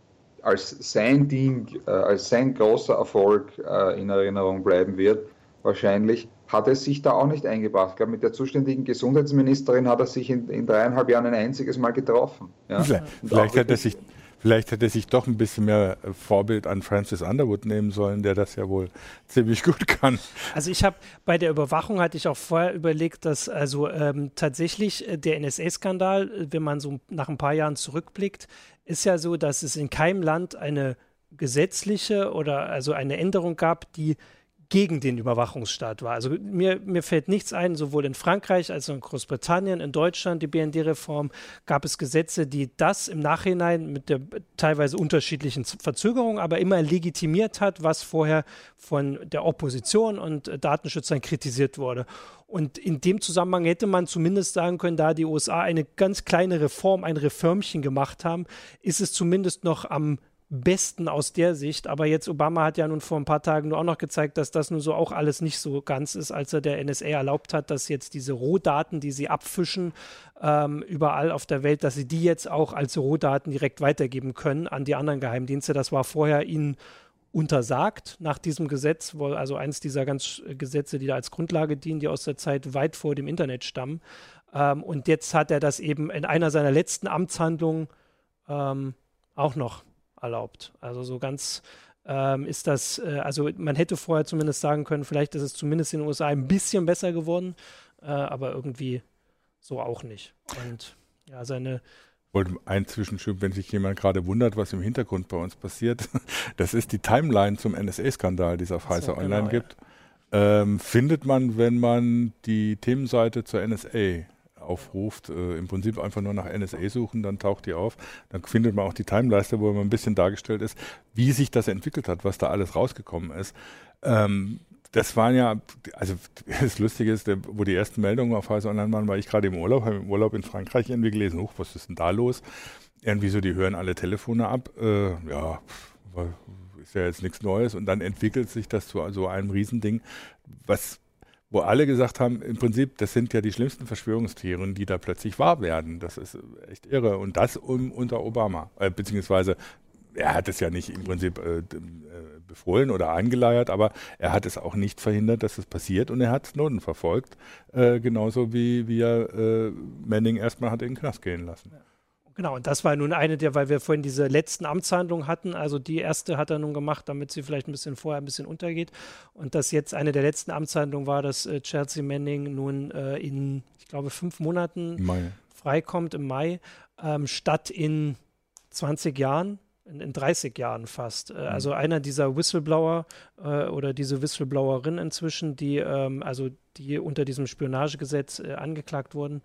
B: als sein Ding, äh, als sein großer Erfolg äh, in Erinnerung bleiben wird, wahrscheinlich, hat er sich da auch nicht eingebracht. Ich glaube, mit der zuständigen Gesundheitsministerin hat er sich in, in dreieinhalb Jahren ein einziges Mal getroffen.
C: Ja? Vielleicht, vielleicht hat er sich Vielleicht hätte sich doch ein bisschen mehr äh, Vorbild an Francis Underwood nehmen sollen, der das ja wohl ziemlich gut kann.
A: Also ich habe bei der Überwachung hatte ich auch vorher überlegt, dass also ähm, tatsächlich äh, der NSA-Skandal, äh, wenn man so nach ein paar Jahren zurückblickt, ist ja so, dass es in keinem Land eine gesetzliche oder also eine Änderung gab, die gegen den Überwachungsstaat war. Also mir, mir fällt nichts ein, sowohl in Frankreich als auch in Großbritannien, in Deutschland, die BND-Reform, gab es Gesetze, die das im Nachhinein mit der teilweise unterschiedlichen Verzögerung, aber immer legitimiert hat, was vorher von der Opposition und Datenschützern kritisiert wurde. Und in dem Zusammenhang hätte man zumindest sagen können, da die USA eine ganz kleine Reform, ein Reformchen gemacht haben, ist es zumindest noch am besten aus der Sicht. Aber jetzt Obama hat ja nun vor ein paar Tagen nur auch noch gezeigt, dass das nun so auch alles nicht so ganz ist, als er der NSA erlaubt hat, dass jetzt diese Rohdaten, die sie abfischen, ähm, überall auf der Welt, dass sie die jetzt auch als Rohdaten direkt weitergeben können an die anderen Geheimdienste. Das war vorher ihnen untersagt nach diesem Gesetz, also eins dieser ganz Gesetze, die da als Grundlage dienen, die aus der Zeit weit vor dem Internet stammen. Ähm, und jetzt hat er das eben in einer seiner letzten Amtshandlungen ähm, auch noch erlaubt. Also so ganz ähm, ist das, äh, also man hätte vorher zumindest sagen können, vielleicht ist es zumindest in den USA ein bisschen besser geworden, äh, aber irgendwie so auch nicht. Und ja, seine
C: wollte ein Zwischenschub, wenn sich jemand gerade wundert, was im Hintergrund bei uns passiert. Das ist die Timeline zum NSA-Skandal, die es auf Heißer so, Online genau, gibt. Ja. Ähm, findet man, wenn man die Themenseite zur NSA aufruft, äh, im Prinzip einfach nur nach NSA suchen, dann taucht die auf. Dann findet man auch die Timeleiste, wo immer ein bisschen dargestellt ist, wie sich das entwickelt hat, was da alles rausgekommen ist. Ähm, das waren ja, also das Lustige ist, wo die ersten Meldungen auf Heise Online waren, war ich gerade im Urlaub, habe im Urlaub in Frankreich irgendwie gelesen, huch, was ist denn da los? Irgendwie so, die hören alle Telefone ab. Äh, ja, ist ja jetzt nichts Neues. Und dann entwickelt sich das zu so einem Riesending, was wo alle gesagt haben, im Prinzip, das sind ja die schlimmsten Verschwörungstheorien, die da plötzlich wahr werden. Das ist echt irre. Und das um, unter Obama, äh, beziehungsweise er hat es ja nicht im Prinzip äh, äh, befohlen oder eingeleiert, aber er hat es auch nicht verhindert, dass es passiert und er hat Snowden verfolgt, äh, genauso wie, wie er äh, Manning erstmal hat in den Knast gehen lassen. Ja.
A: Genau, und das war nun eine der, weil wir vorhin diese letzten Amtshandlungen hatten. Also die erste hat er nun gemacht, damit sie vielleicht ein bisschen vorher ein bisschen untergeht. Und das jetzt eine der letzten Amtshandlungen war, dass äh, Chelsea Manning nun äh, in, ich glaube, fünf Monaten Mai. freikommt im Mai, ähm, statt in 20 Jahren. In, in 30 Jahren fast. Äh, mhm. Also einer dieser Whistleblower äh, oder diese Whistleblowerin inzwischen, die ähm, also die unter diesem Spionagegesetz äh, angeklagt wurden,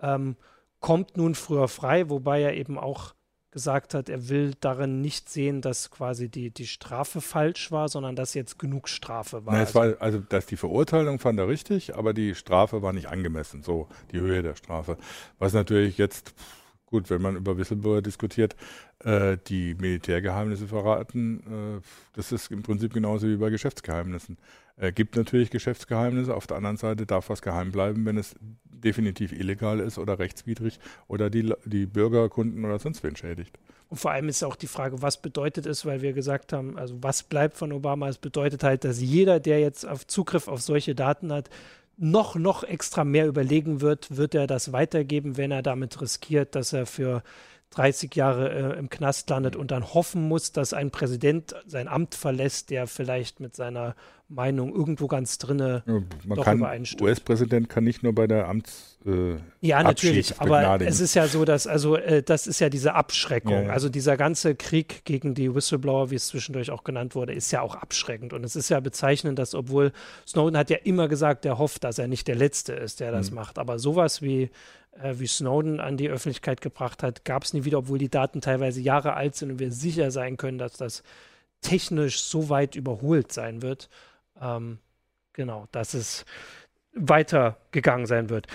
A: ähm, kommt nun früher frei, wobei er eben auch gesagt hat, er will darin nicht sehen, dass quasi die, die Strafe falsch war, sondern dass jetzt genug Strafe war.
C: Nein, es war also, dass die Verurteilung fand er richtig, aber die Strafe war nicht angemessen, so die Höhe der Strafe. Was natürlich jetzt, gut, wenn man über Whistleblower diskutiert, äh, die Militärgeheimnisse verraten, äh, das ist im Prinzip genauso wie bei Geschäftsgeheimnissen. Er gibt natürlich Geschäftsgeheimnisse, auf der anderen Seite darf was geheim bleiben, wenn es definitiv illegal ist oder rechtswidrig oder die, die Bürger, Kunden oder sonst wen schädigt.
A: Und vor allem ist auch die Frage, was bedeutet es, weil wir gesagt haben, also was bleibt von Obama? Es bedeutet halt, dass jeder, der jetzt auf Zugriff auf solche Daten hat, noch, noch extra mehr überlegen wird, wird er das weitergeben, wenn er damit riskiert, dass er für 30 Jahre äh, im Knast landet und dann hoffen muss, dass ein Präsident sein Amt verlässt, der vielleicht mit seiner Meinung irgendwo ganz drinne
C: ja, man doch kann, US-Präsident kann nicht nur bei der Amts
A: äh, Ja, natürlich, aber es ist ja so, dass also äh, das ist ja diese Abschreckung, ja. also dieser ganze Krieg gegen die Whistleblower, wie es zwischendurch auch genannt wurde, ist ja auch abschreckend. Und es ist ja bezeichnend, dass obwohl Snowden hat ja immer gesagt, er hofft, dass er nicht der Letzte ist, der das mhm. macht, aber sowas wie äh, wie Snowden an die Öffentlichkeit gebracht hat, gab es nie wieder, obwohl die Daten teilweise Jahre alt sind und wir sicher sein können, dass das technisch so weit überholt sein wird. Ähm, genau, dass es weitergegangen sein wird.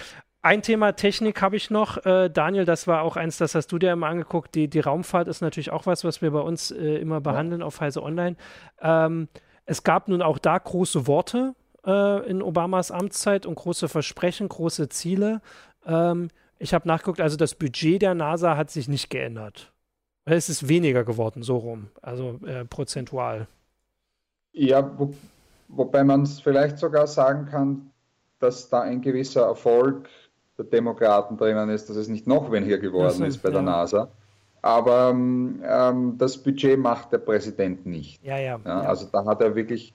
A: Ein Thema Technik habe ich noch. Äh, Daniel, das war auch eins, das hast du dir immer angeguckt. Die, die Raumfahrt ist natürlich auch was, was wir bei uns äh, immer behandeln ja. auf Heise Online. Ähm, es gab nun auch da große Worte äh, in Obamas Amtszeit und große Versprechen, große Ziele. Ähm, ich habe nachgeguckt, also das Budget der NASA hat sich nicht geändert. Es ist weniger geworden, so rum, also äh, prozentual.
B: Ja, wo, wobei man es vielleicht sogar sagen kann, dass da ein gewisser Erfolg der Demokraten drinnen ist, dass es nicht noch weniger geworden ist bei der NASA. Aber ähm, das Budget macht der Präsident nicht.
A: Ja, ja,
B: ja, Also da hat er wirklich,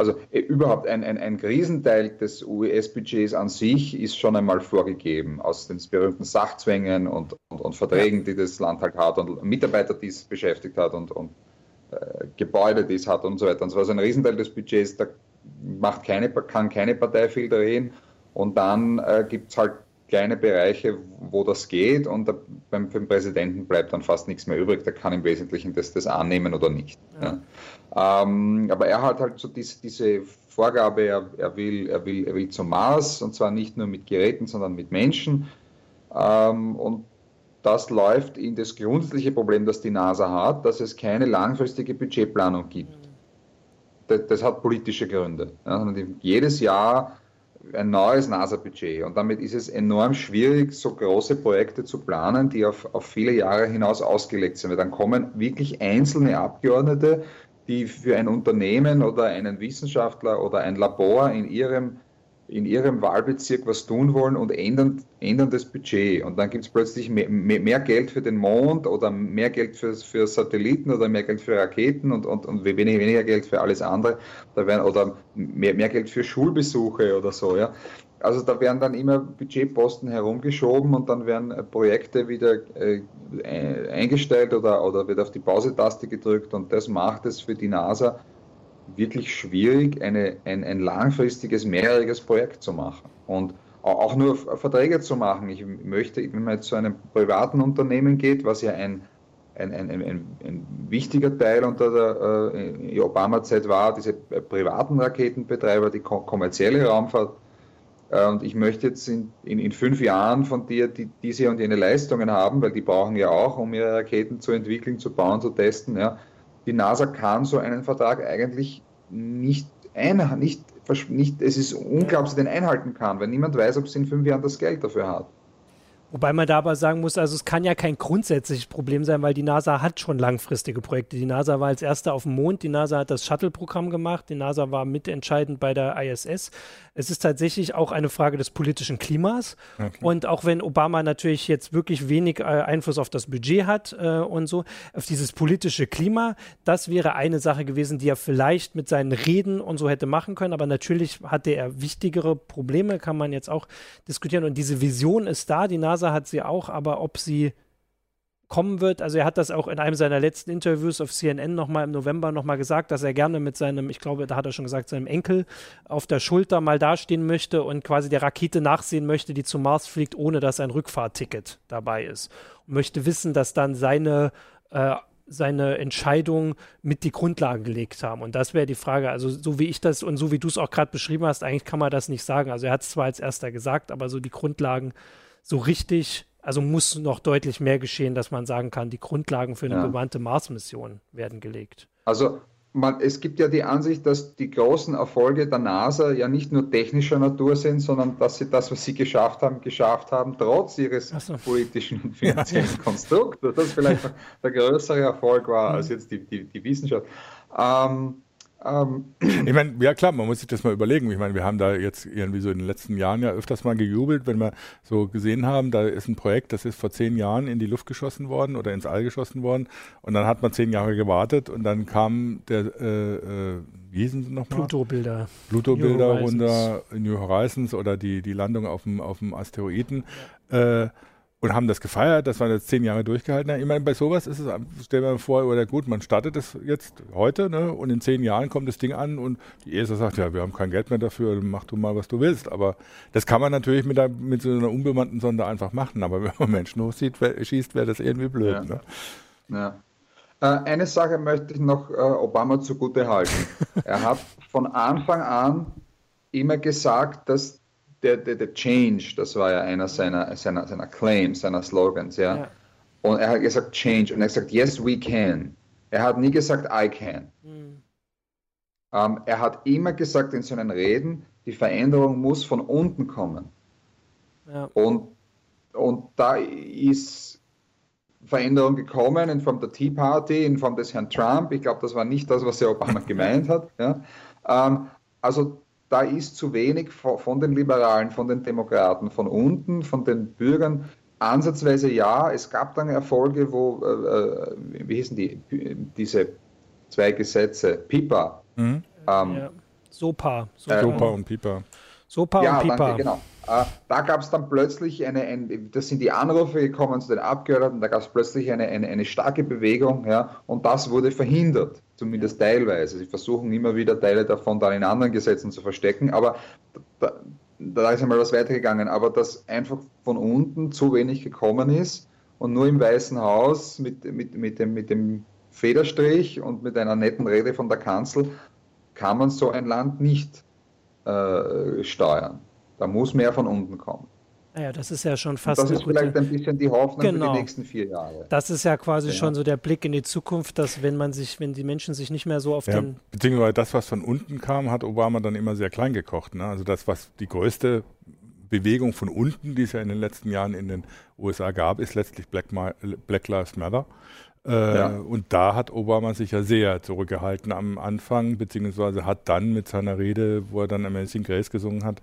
B: also äh, überhaupt ein, ein, ein Riesenteil des US-Budgets an sich ist schon einmal vorgegeben, aus den berühmten Sachzwängen und, und, und Verträgen, die das Land halt hat und Mitarbeiter, die es beschäftigt hat und, und äh, Gebäude, die es hat und so weiter. Und so also ein Riesenteil des Budgets, da macht keine, kann keine Partei viel drehen. Und dann äh, gibt es halt kleine Bereiche, wo das geht und da, beim, beim, Präsidenten bleibt dann fast nichts mehr übrig. Der kann im Wesentlichen das, das annehmen oder nicht. Ja. Ja. Ähm, aber er hat halt so diese, diese Vorgabe, er, er, will, er, will, er will zum Mars und zwar nicht nur mit Geräten, sondern mit Menschen. Ähm, und das läuft in das grundsätzliche Problem, das die NASA hat, dass es keine langfristige Budgetplanung gibt. Mhm. Das, das hat politische Gründe. Ja, jedes Jahr ein neues NASA-Budget. Und damit ist es enorm schwierig, so große Projekte zu planen, die auf, auf viele Jahre hinaus ausgelegt sind. Weil dann kommen wirklich einzelne Abgeordnete, die für ein Unternehmen oder einen Wissenschaftler oder ein Labor in ihrem in ihrem Wahlbezirk was tun wollen und ändern, ändern das Budget. Und dann gibt es plötzlich mehr, mehr, Geld für den Mond oder mehr Geld für, für Satelliten oder mehr Geld für Raketen und, und, und weniger, weniger Geld für alles andere. Da werden, oder mehr, mehr Geld für Schulbesuche oder so. Ja. Also da werden dann immer Budgetposten herumgeschoben und dann werden Projekte wieder äh, eingestellt oder, oder wird auf die Pause-Taste gedrückt und das macht es für die NASA wirklich schwierig, eine, ein, ein langfristiges, mehrjähriges Projekt zu machen. Und auch nur Verträge zu machen. Ich möchte, wenn man jetzt zu einem privaten Unternehmen geht, was ja ein, ein, ein, ein, ein wichtiger Teil unter der äh, Obama-Zeit war, diese privaten Raketenbetreiber, die kommerzielle Raumfahrt. Äh, und ich möchte jetzt in, in, in fünf Jahren von dir die, diese und jene Leistungen haben, weil die brauchen ja auch, um ihre Raketen zu entwickeln, zu bauen, zu testen. Ja die NASA kann so einen Vertrag eigentlich nicht ein, nicht, nicht, es ist unglaublich, ob sie den einhalten kann, weil niemand weiß, ob sie in fünf Jahren das Geld dafür hat.
A: Wobei man da aber sagen muss, also es kann ja kein grundsätzliches Problem sein, weil die NASA hat schon langfristige Projekte. Die NASA war als erste auf dem Mond, die NASA hat das Shuttle-Programm gemacht, die NASA war mitentscheidend bei der ISS. Es ist tatsächlich auch eine Frage des politischen Klimas. Okay. Und auch wenn Obama natürlich jetzt wirklich wenig äh, Einfluss auf das Budget hat äh, und so, auf dieses politische Klima, das wäre eine Sache gewesen, die er vielleicht mit seinen Reden und so hätte machen können. Aber natürlich hatte er wichtigere Probleme, kann man jetzt auch diskutieren. Und diese Vision ist da, die NASA NASA hat sie auch, aber ob sie kommen wird, also er hat das auch in einem seiner letzten Interviews auf CNN nochmal im November nochmal gesagt, dass er gerne mit seinem, ich glaube, da hat er schon gesagt, seinem Enkel auf der Schulter mal dastehen möchte und quasi der Rakete nachsehen möchte, die zum Mars fliegt, ohne dass ein Rückfahrticket dabei ist. Und möchte wissen, dass dann seine äh, seine Entscheidung mit die Grundlagen gelegt haben. Und das wäre die Frage, also so wie ich das und so wie du es auch gerade beschrieben hast, eigentlich kann man das nicht sagen. Also er hat es zwar als erster gesagt, aber so die Grundlagen so richtig, also muss noch deutlich mehr geschehen, dass man sagen kann, die Grundlagen für eine ja. bemannte Mars-Mission werden gelegt.
B: Also man, es gibt ja die Ansicht, dass die großen Erfolge der NASA ja nicht nur technischer Natur sind, sondern dass sie das, was sie geschafft haben, geschafft haben, trotz ihres so. politischen und finanziellen ja. Konstrukts. Dass das vielleicht der größere Erfolg war als jetzt die, die, die Wissenschaft. Ähm,
C: ähm. Ich meine, ja klar, man muss sich das mal überlegen. Ich meine, wir haben da jetzt irgendwie so in den letzten Jahren ja öfters mal gejubelt, wenn wir so gesehen haben, da ist ein Projekt, das ist vor zehn Jahren in die Luft geschossen worden oder ins All geschossen worden und dann hat man zehn Jahre gewartet und dann kam der, äh, äh, wie hießen sie nochmal?
A: Pluto-Bilder.
C: Pluto-Bilder runter, New Horizons oder die, die Landung auf dem, auf dem Asteroiden. Äh, und haben das gefeiert, dass man jetzt zehn Jahre durchgehalten hat. Ich meine, bei sowas ist es, stellen wir vor, oder gut, man startet es jetzt heute, ne, und in zehn Jahren kommt das Ding an und die ESA sagt, ja, wir haben kein Geld mehr dafür, mach du mal, was du willst. Aber das kann man natürlich mit, der, mit so einer unbemannten Sonde einfach machen. Aber wenn man Menschen hochsieht, schießt, wäre das irgendwie blöd. Ja. Ne?
B: ja. Äh, eine Sache möchte ich noch äh, Obama zugute halten. er hat von Anfang an immer gesagt, dass der, der, der Change, das war ja einer seiner, seiner, seiner Claims, seiner Slogans, ja? ja. Und er hat gesagt Change und er hat gesagt, yes, we can. Er hat nie gesagt, I can. Mhm. Um, er hat immer gesagt in seinen Reden, die Veränderung muss von unten kommen. Ja. Und, und da ist Veränderung gekommen in Form der Tea Party, in Form des Herrn Trump. Ich glaube, das war nicht das, was der Obama gemeint hat. Ja. Ähm, also da ist zu wenig von den Liberalen, von den Demokraten, von unten, von den Bürgern. Ansatzweise ja, es gab dann Erfolge, wo, äh, äh wie hießen die, diese zwei Gesetze, PIPA.
A: Mhm. Ähm, ja. SOPA.
C: SOPA. SOPA und PIPA.
A: SOPA
B: ja, und PIPA. Danke, genau. Äh, da gab es dann plötzlich eine, ein, das sind die Anrufe gekommen zu den Abgeordneten, da gab es plötzlich eine, eine, eine, starke Bewegung, ja, und das wurde verhindert, zumindest teilweise. Sie versuchen immer wieder Teile davon dann in anderen Gesetzen zu verstecken, aber da, da ist einmal was weitergegangen, aber dass einfach von unten zu wenig gekommen ist und nur im Weißen Haus mit, mit, mit, dem, mit dem Federstrich und mit einer netten Rede von der Kanzel kann man so ein Land nicht äh, steuern. Da muss mehr von unten kommen.
A: Naja, das ist ja schon fast.
B: Und das ist gute... vielleicht ein bisschen die Hoffnung genau. für die genau. nächsten vier Jahre.
A: Das ist ja quasi ja. schon so der Blick in die Zukunft, dass wenn man sich, wenn die Menschen sich nicht mehr so auf ja, den.
C: Beziehungsweise das, was von unten kam, hat Obama dann immer sehr klein gekocht. Ne? Also das, was die größte Bewegung von unten, die es ja in den letzten Jahren in den USA gab, ist letztlich Black, Black Lives Matter. Äh, ja. Und da hat Obama sich ja sehr zurückgehalten am Anfang, beziehungsweise hat dann mit seiner Rede, wo er dann Amazing Grace gesungen hat,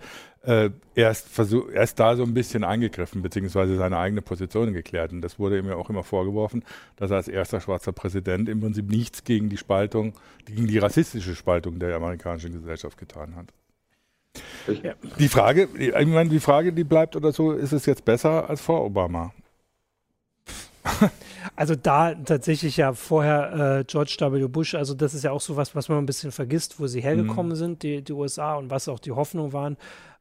C: äh, erst, versuch, erst da so ein bisschen eingegriffen, beziehungsweise seine eigene Position geklärt. Und das wurde ihm ja auch immer vorgeworfen, dass er als erster schwarzer Präsident im Prinzip nichts gegen die Spaltung, gegen die rassistische Spaltung der amerikanischen Gesellschaft getan hat. Ja. Die Frage, ich meine, die Frage, die bleibt oder so, ist es jetzt besser als vor Obama?
A: Also da tatsächlich ja vorher äh, George W. Bush, also das ist ja auch so was, was man ein bisschen vergisst, wo sie hergekommen mhm. sind, die, die USA und was auch die Hoffnung waren.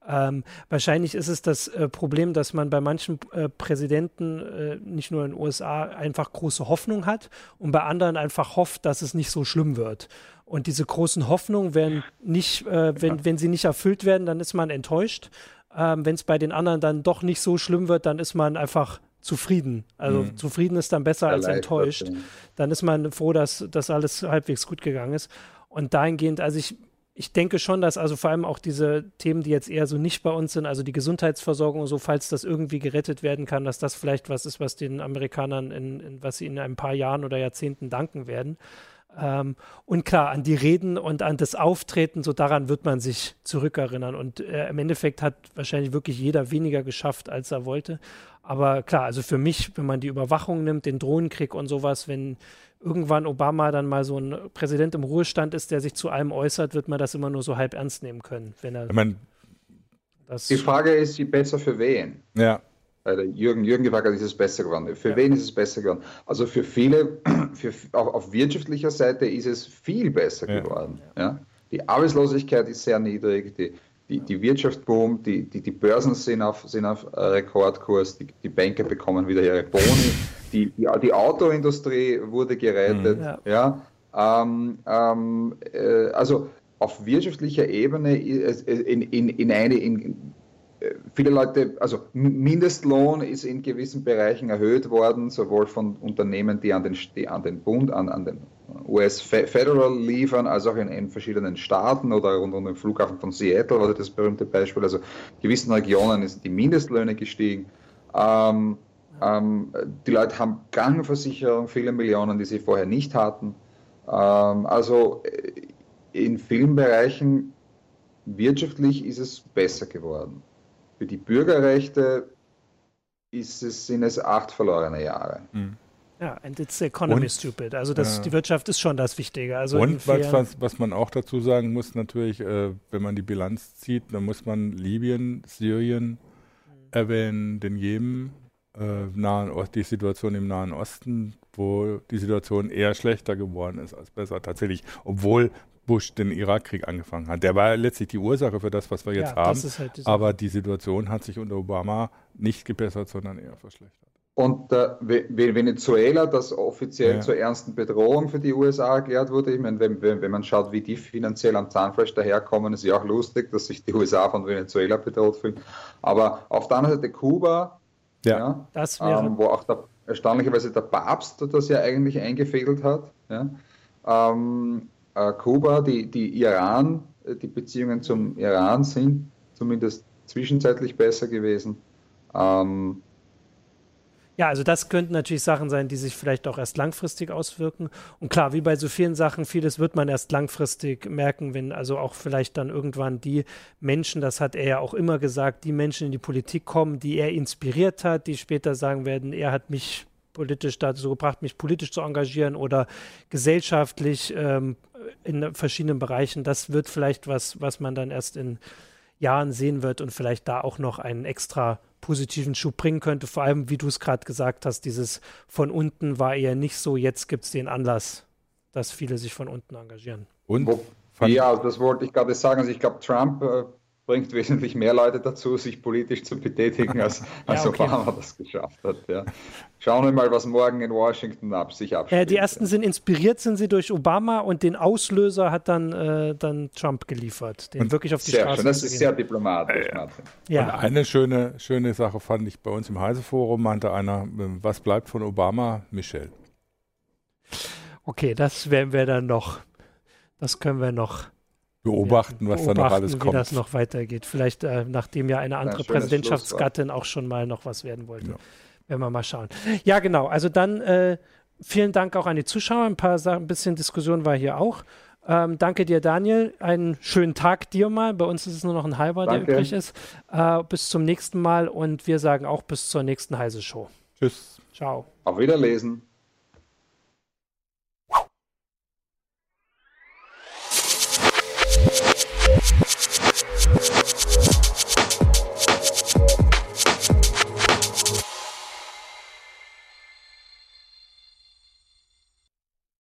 A: Ähm, wahrscheinlich ist es das äh, Problem, dass man bei manchen äh, Präsidenten, äh, nicht nur in den USA, einfach große Hoffnung hat und bei anderen einfach hofft, dass es nicht so schlimm wird. Und diese großen Hoffnungen werden nicht, äh, wenn, wenn sie nicht erfüllt werden, dann ist man enttäuscht. Ähm, wenn es bei den anderen dann doch nicht so schlimm wird, dann ist man einfach zufrieden. Also mhm. zufrieden ist dann besser als enttäuscht. Dann ist man froh, dass das alles halbwegs gut gegangen ist. Und dahingehend, also ich, ich denke schon, dass also vor allem auch diese Themen, die jetzt eher so nicht bei uns sind, also die Gesundheitsversorgung und so, falls das irgendwie gerettet werden kann, dass das vielleicht was ist, was den Amerikanern in, in was sie in ein paar Jahren oder Jahrzehnten danken werden. Ähm, und klar, an die Reden und an das Auftreten, so daran wird man sich zurückerinnern. Und äh, im Endeffekt hat wahrscheinlich wirklich jeder weniger geschafft, als er wollte. Aber klar, also für mich, wenn man die Überwachung nimmt, den Drohnenkrieg und sowas, wenn irgendwann Obama dann mal so ein Präsident im Ruhestand ist, der sich zu allem äußert, wird man das immer nur so halb ernst nehmen können. Wenn er
C: ich mein,
B: die Frage ist, sie besser für wen?
C: Ja.
B: Jürgen, Jürgen gefragt hat, ist es besser geworden? Für ja. wen ist es besser geworden? Also für viele, für, auf, auf wirtschaftlicher Seite ist es viel besser ja. geworden. Ja? Die Arbeitslosigkeit ist sehr niedrig, die, die, die Wirtschaft boomt, die, die, die Börsen sind auf, sind auf Rekordkurs, die, die Banker bekommen wieder ihre Boni, die, die, die Autoindustrie wurde gerettet. Mhm. Ja. ja ähm, ähm, äh, also auf wirtschaftlicher Ebene in, in, in eine, in, viele Leute, also Mindestlohn ist in gewissen Bereichen erhöht worden, sowohl von Unternehmen, die an den, die an den Bund, an, an den US Federal liefern, als auch in, in, verschiedenen Staaten oder rund um den Flughafen von Seattle war das berühmte Beispiel. Also in gewissen Regionen sind die Mindestlöhne gestiegen. Ähm, ähm, die Leute haben Krankenversicherung, viele Millionen, die sie vorher nicht hatten. Ähm, also äh, in vielen Bereichen wirtschaftlich ist es besser geworden. Für die Bürgerrechte ist es, sind es acht verlorene Jahre. Mhm.
A: Ja, and it's the economy und, stupid. Also das, äh, die Wirtschaft ist schon das Wichtige. Also
C: und was, was, was, man auch dazu sagen muss, natürlich, äh, wenn man die Bilanz zieht, dann muss man Libyen, Syrien mhm. erwähnen, den Jemen, äh, Nahen Ost, die Situation im Nahen Osten, wo die Situation eher schlechter geworden ist als besser. Tatsächlich, obwohl Bush den Irakkrieg angefangen hat. Der war letztlich die Ursache für das, was wir jetzt ja, haben. Halt aber die Situation hat sich unter Obama nicht gebessert, sondern eher verschlechtert.
B: Und äh, Venezuela, das offiziell ja. zur ernsten Bedrohung für die USA erklärt wurde, ich meine, wenn, wenn, man schaut, wie die finanziell am Zahnfleisch daherkommen, ist ja auch lustig, dass sich die USA von Venezuela bedroht fühlen. Aber auf der anderen Seite Kuba, ja. Ja, ähm, wo auch der, erstaunlicherweise der Papst das ja eigentlich eingefädelt hat. Ja, ähm, äh, Kuba, die, die Iran, die Beziehungen zum Iran sind zumindest zwischenzeitlich besser gewesen. Ähm,
A: ja, also das könnten natürlich Sachen sein, die sich vielleicht auch erst langfristig auswirken. Und klar, wie bei so vielen Sachen, vieles wird man erst langfristig merken, wenn also auch vielleicht dann irgendwann die Menschen, das hat er ja auch immer gesagt, die Menschen in die Politik kommen, die er inspiriert hat, die später sagen werden, er hat mich politisch dazu gebracht, mich politisch zu engagieren oder gesellschaftlich ähm, in verschiedenen Bereichen. Das wird vielleicht was, was man dann erst in Jahren sehen wird und vielleicht da auch noch einen extra positiven Schub bringen könnte. Vor allem, wie du es gerade gesagt hast, dieses von unten war eher nicht so. Jetzt gibt es den Anlass, dass viele sich von unten engagieren.
B: Und? Ja, das wollte ich gerade sagen. Also ich glaube, Trump äh, bringt wesentlich mehr Leute dazu, sich politisch zu betätigen, als, als ja, okay. Obama das geschafft hat. Ja. Schauen wir mal, was morgen in Washington ab, sich abspielt.
A: Äh, die ersten sind inspiriert, sind sie durch Obama und den Auslöser hat dann, äh, dann Trump geliefert, den und wirklich auf die
B: sehr
A: Straße
B: schön, Das ist sehr diplomatisch,
C: Martin. Ja. Und eine schöne, schöne Sache fand ich bei uns im Heise-Forum, meinte einer, was bleibt von Obama? Michelle.
A: Okay, das werden wir dann noch, das können wir noch
C: beobachten, was beobachten, da noch alles kommt.
A: Wie das noch weitergeht. Vielleicht, äh, nachdem ja eine andere Präsidentschaftsgattin auch schon mal noch was werden wollte. Ja. Werden wir mal schauen. Ja, genau. Also dann äh, vielen Dank auch an die Zuschauer. Ein paar Sachen, ein bisschen Diskussion war hier auch. Ähm, danke dir, Daniel. Einen schönen Tag dir mal. Bei uns ist es nur noch ein halber, danke. der übrig ist. Äh, bis zum nächsten Mal und wir sagen auch bis zur nächsten Heise Show.
C: Tschüss.
A: Ciao.
B: Auf Wiederlesen.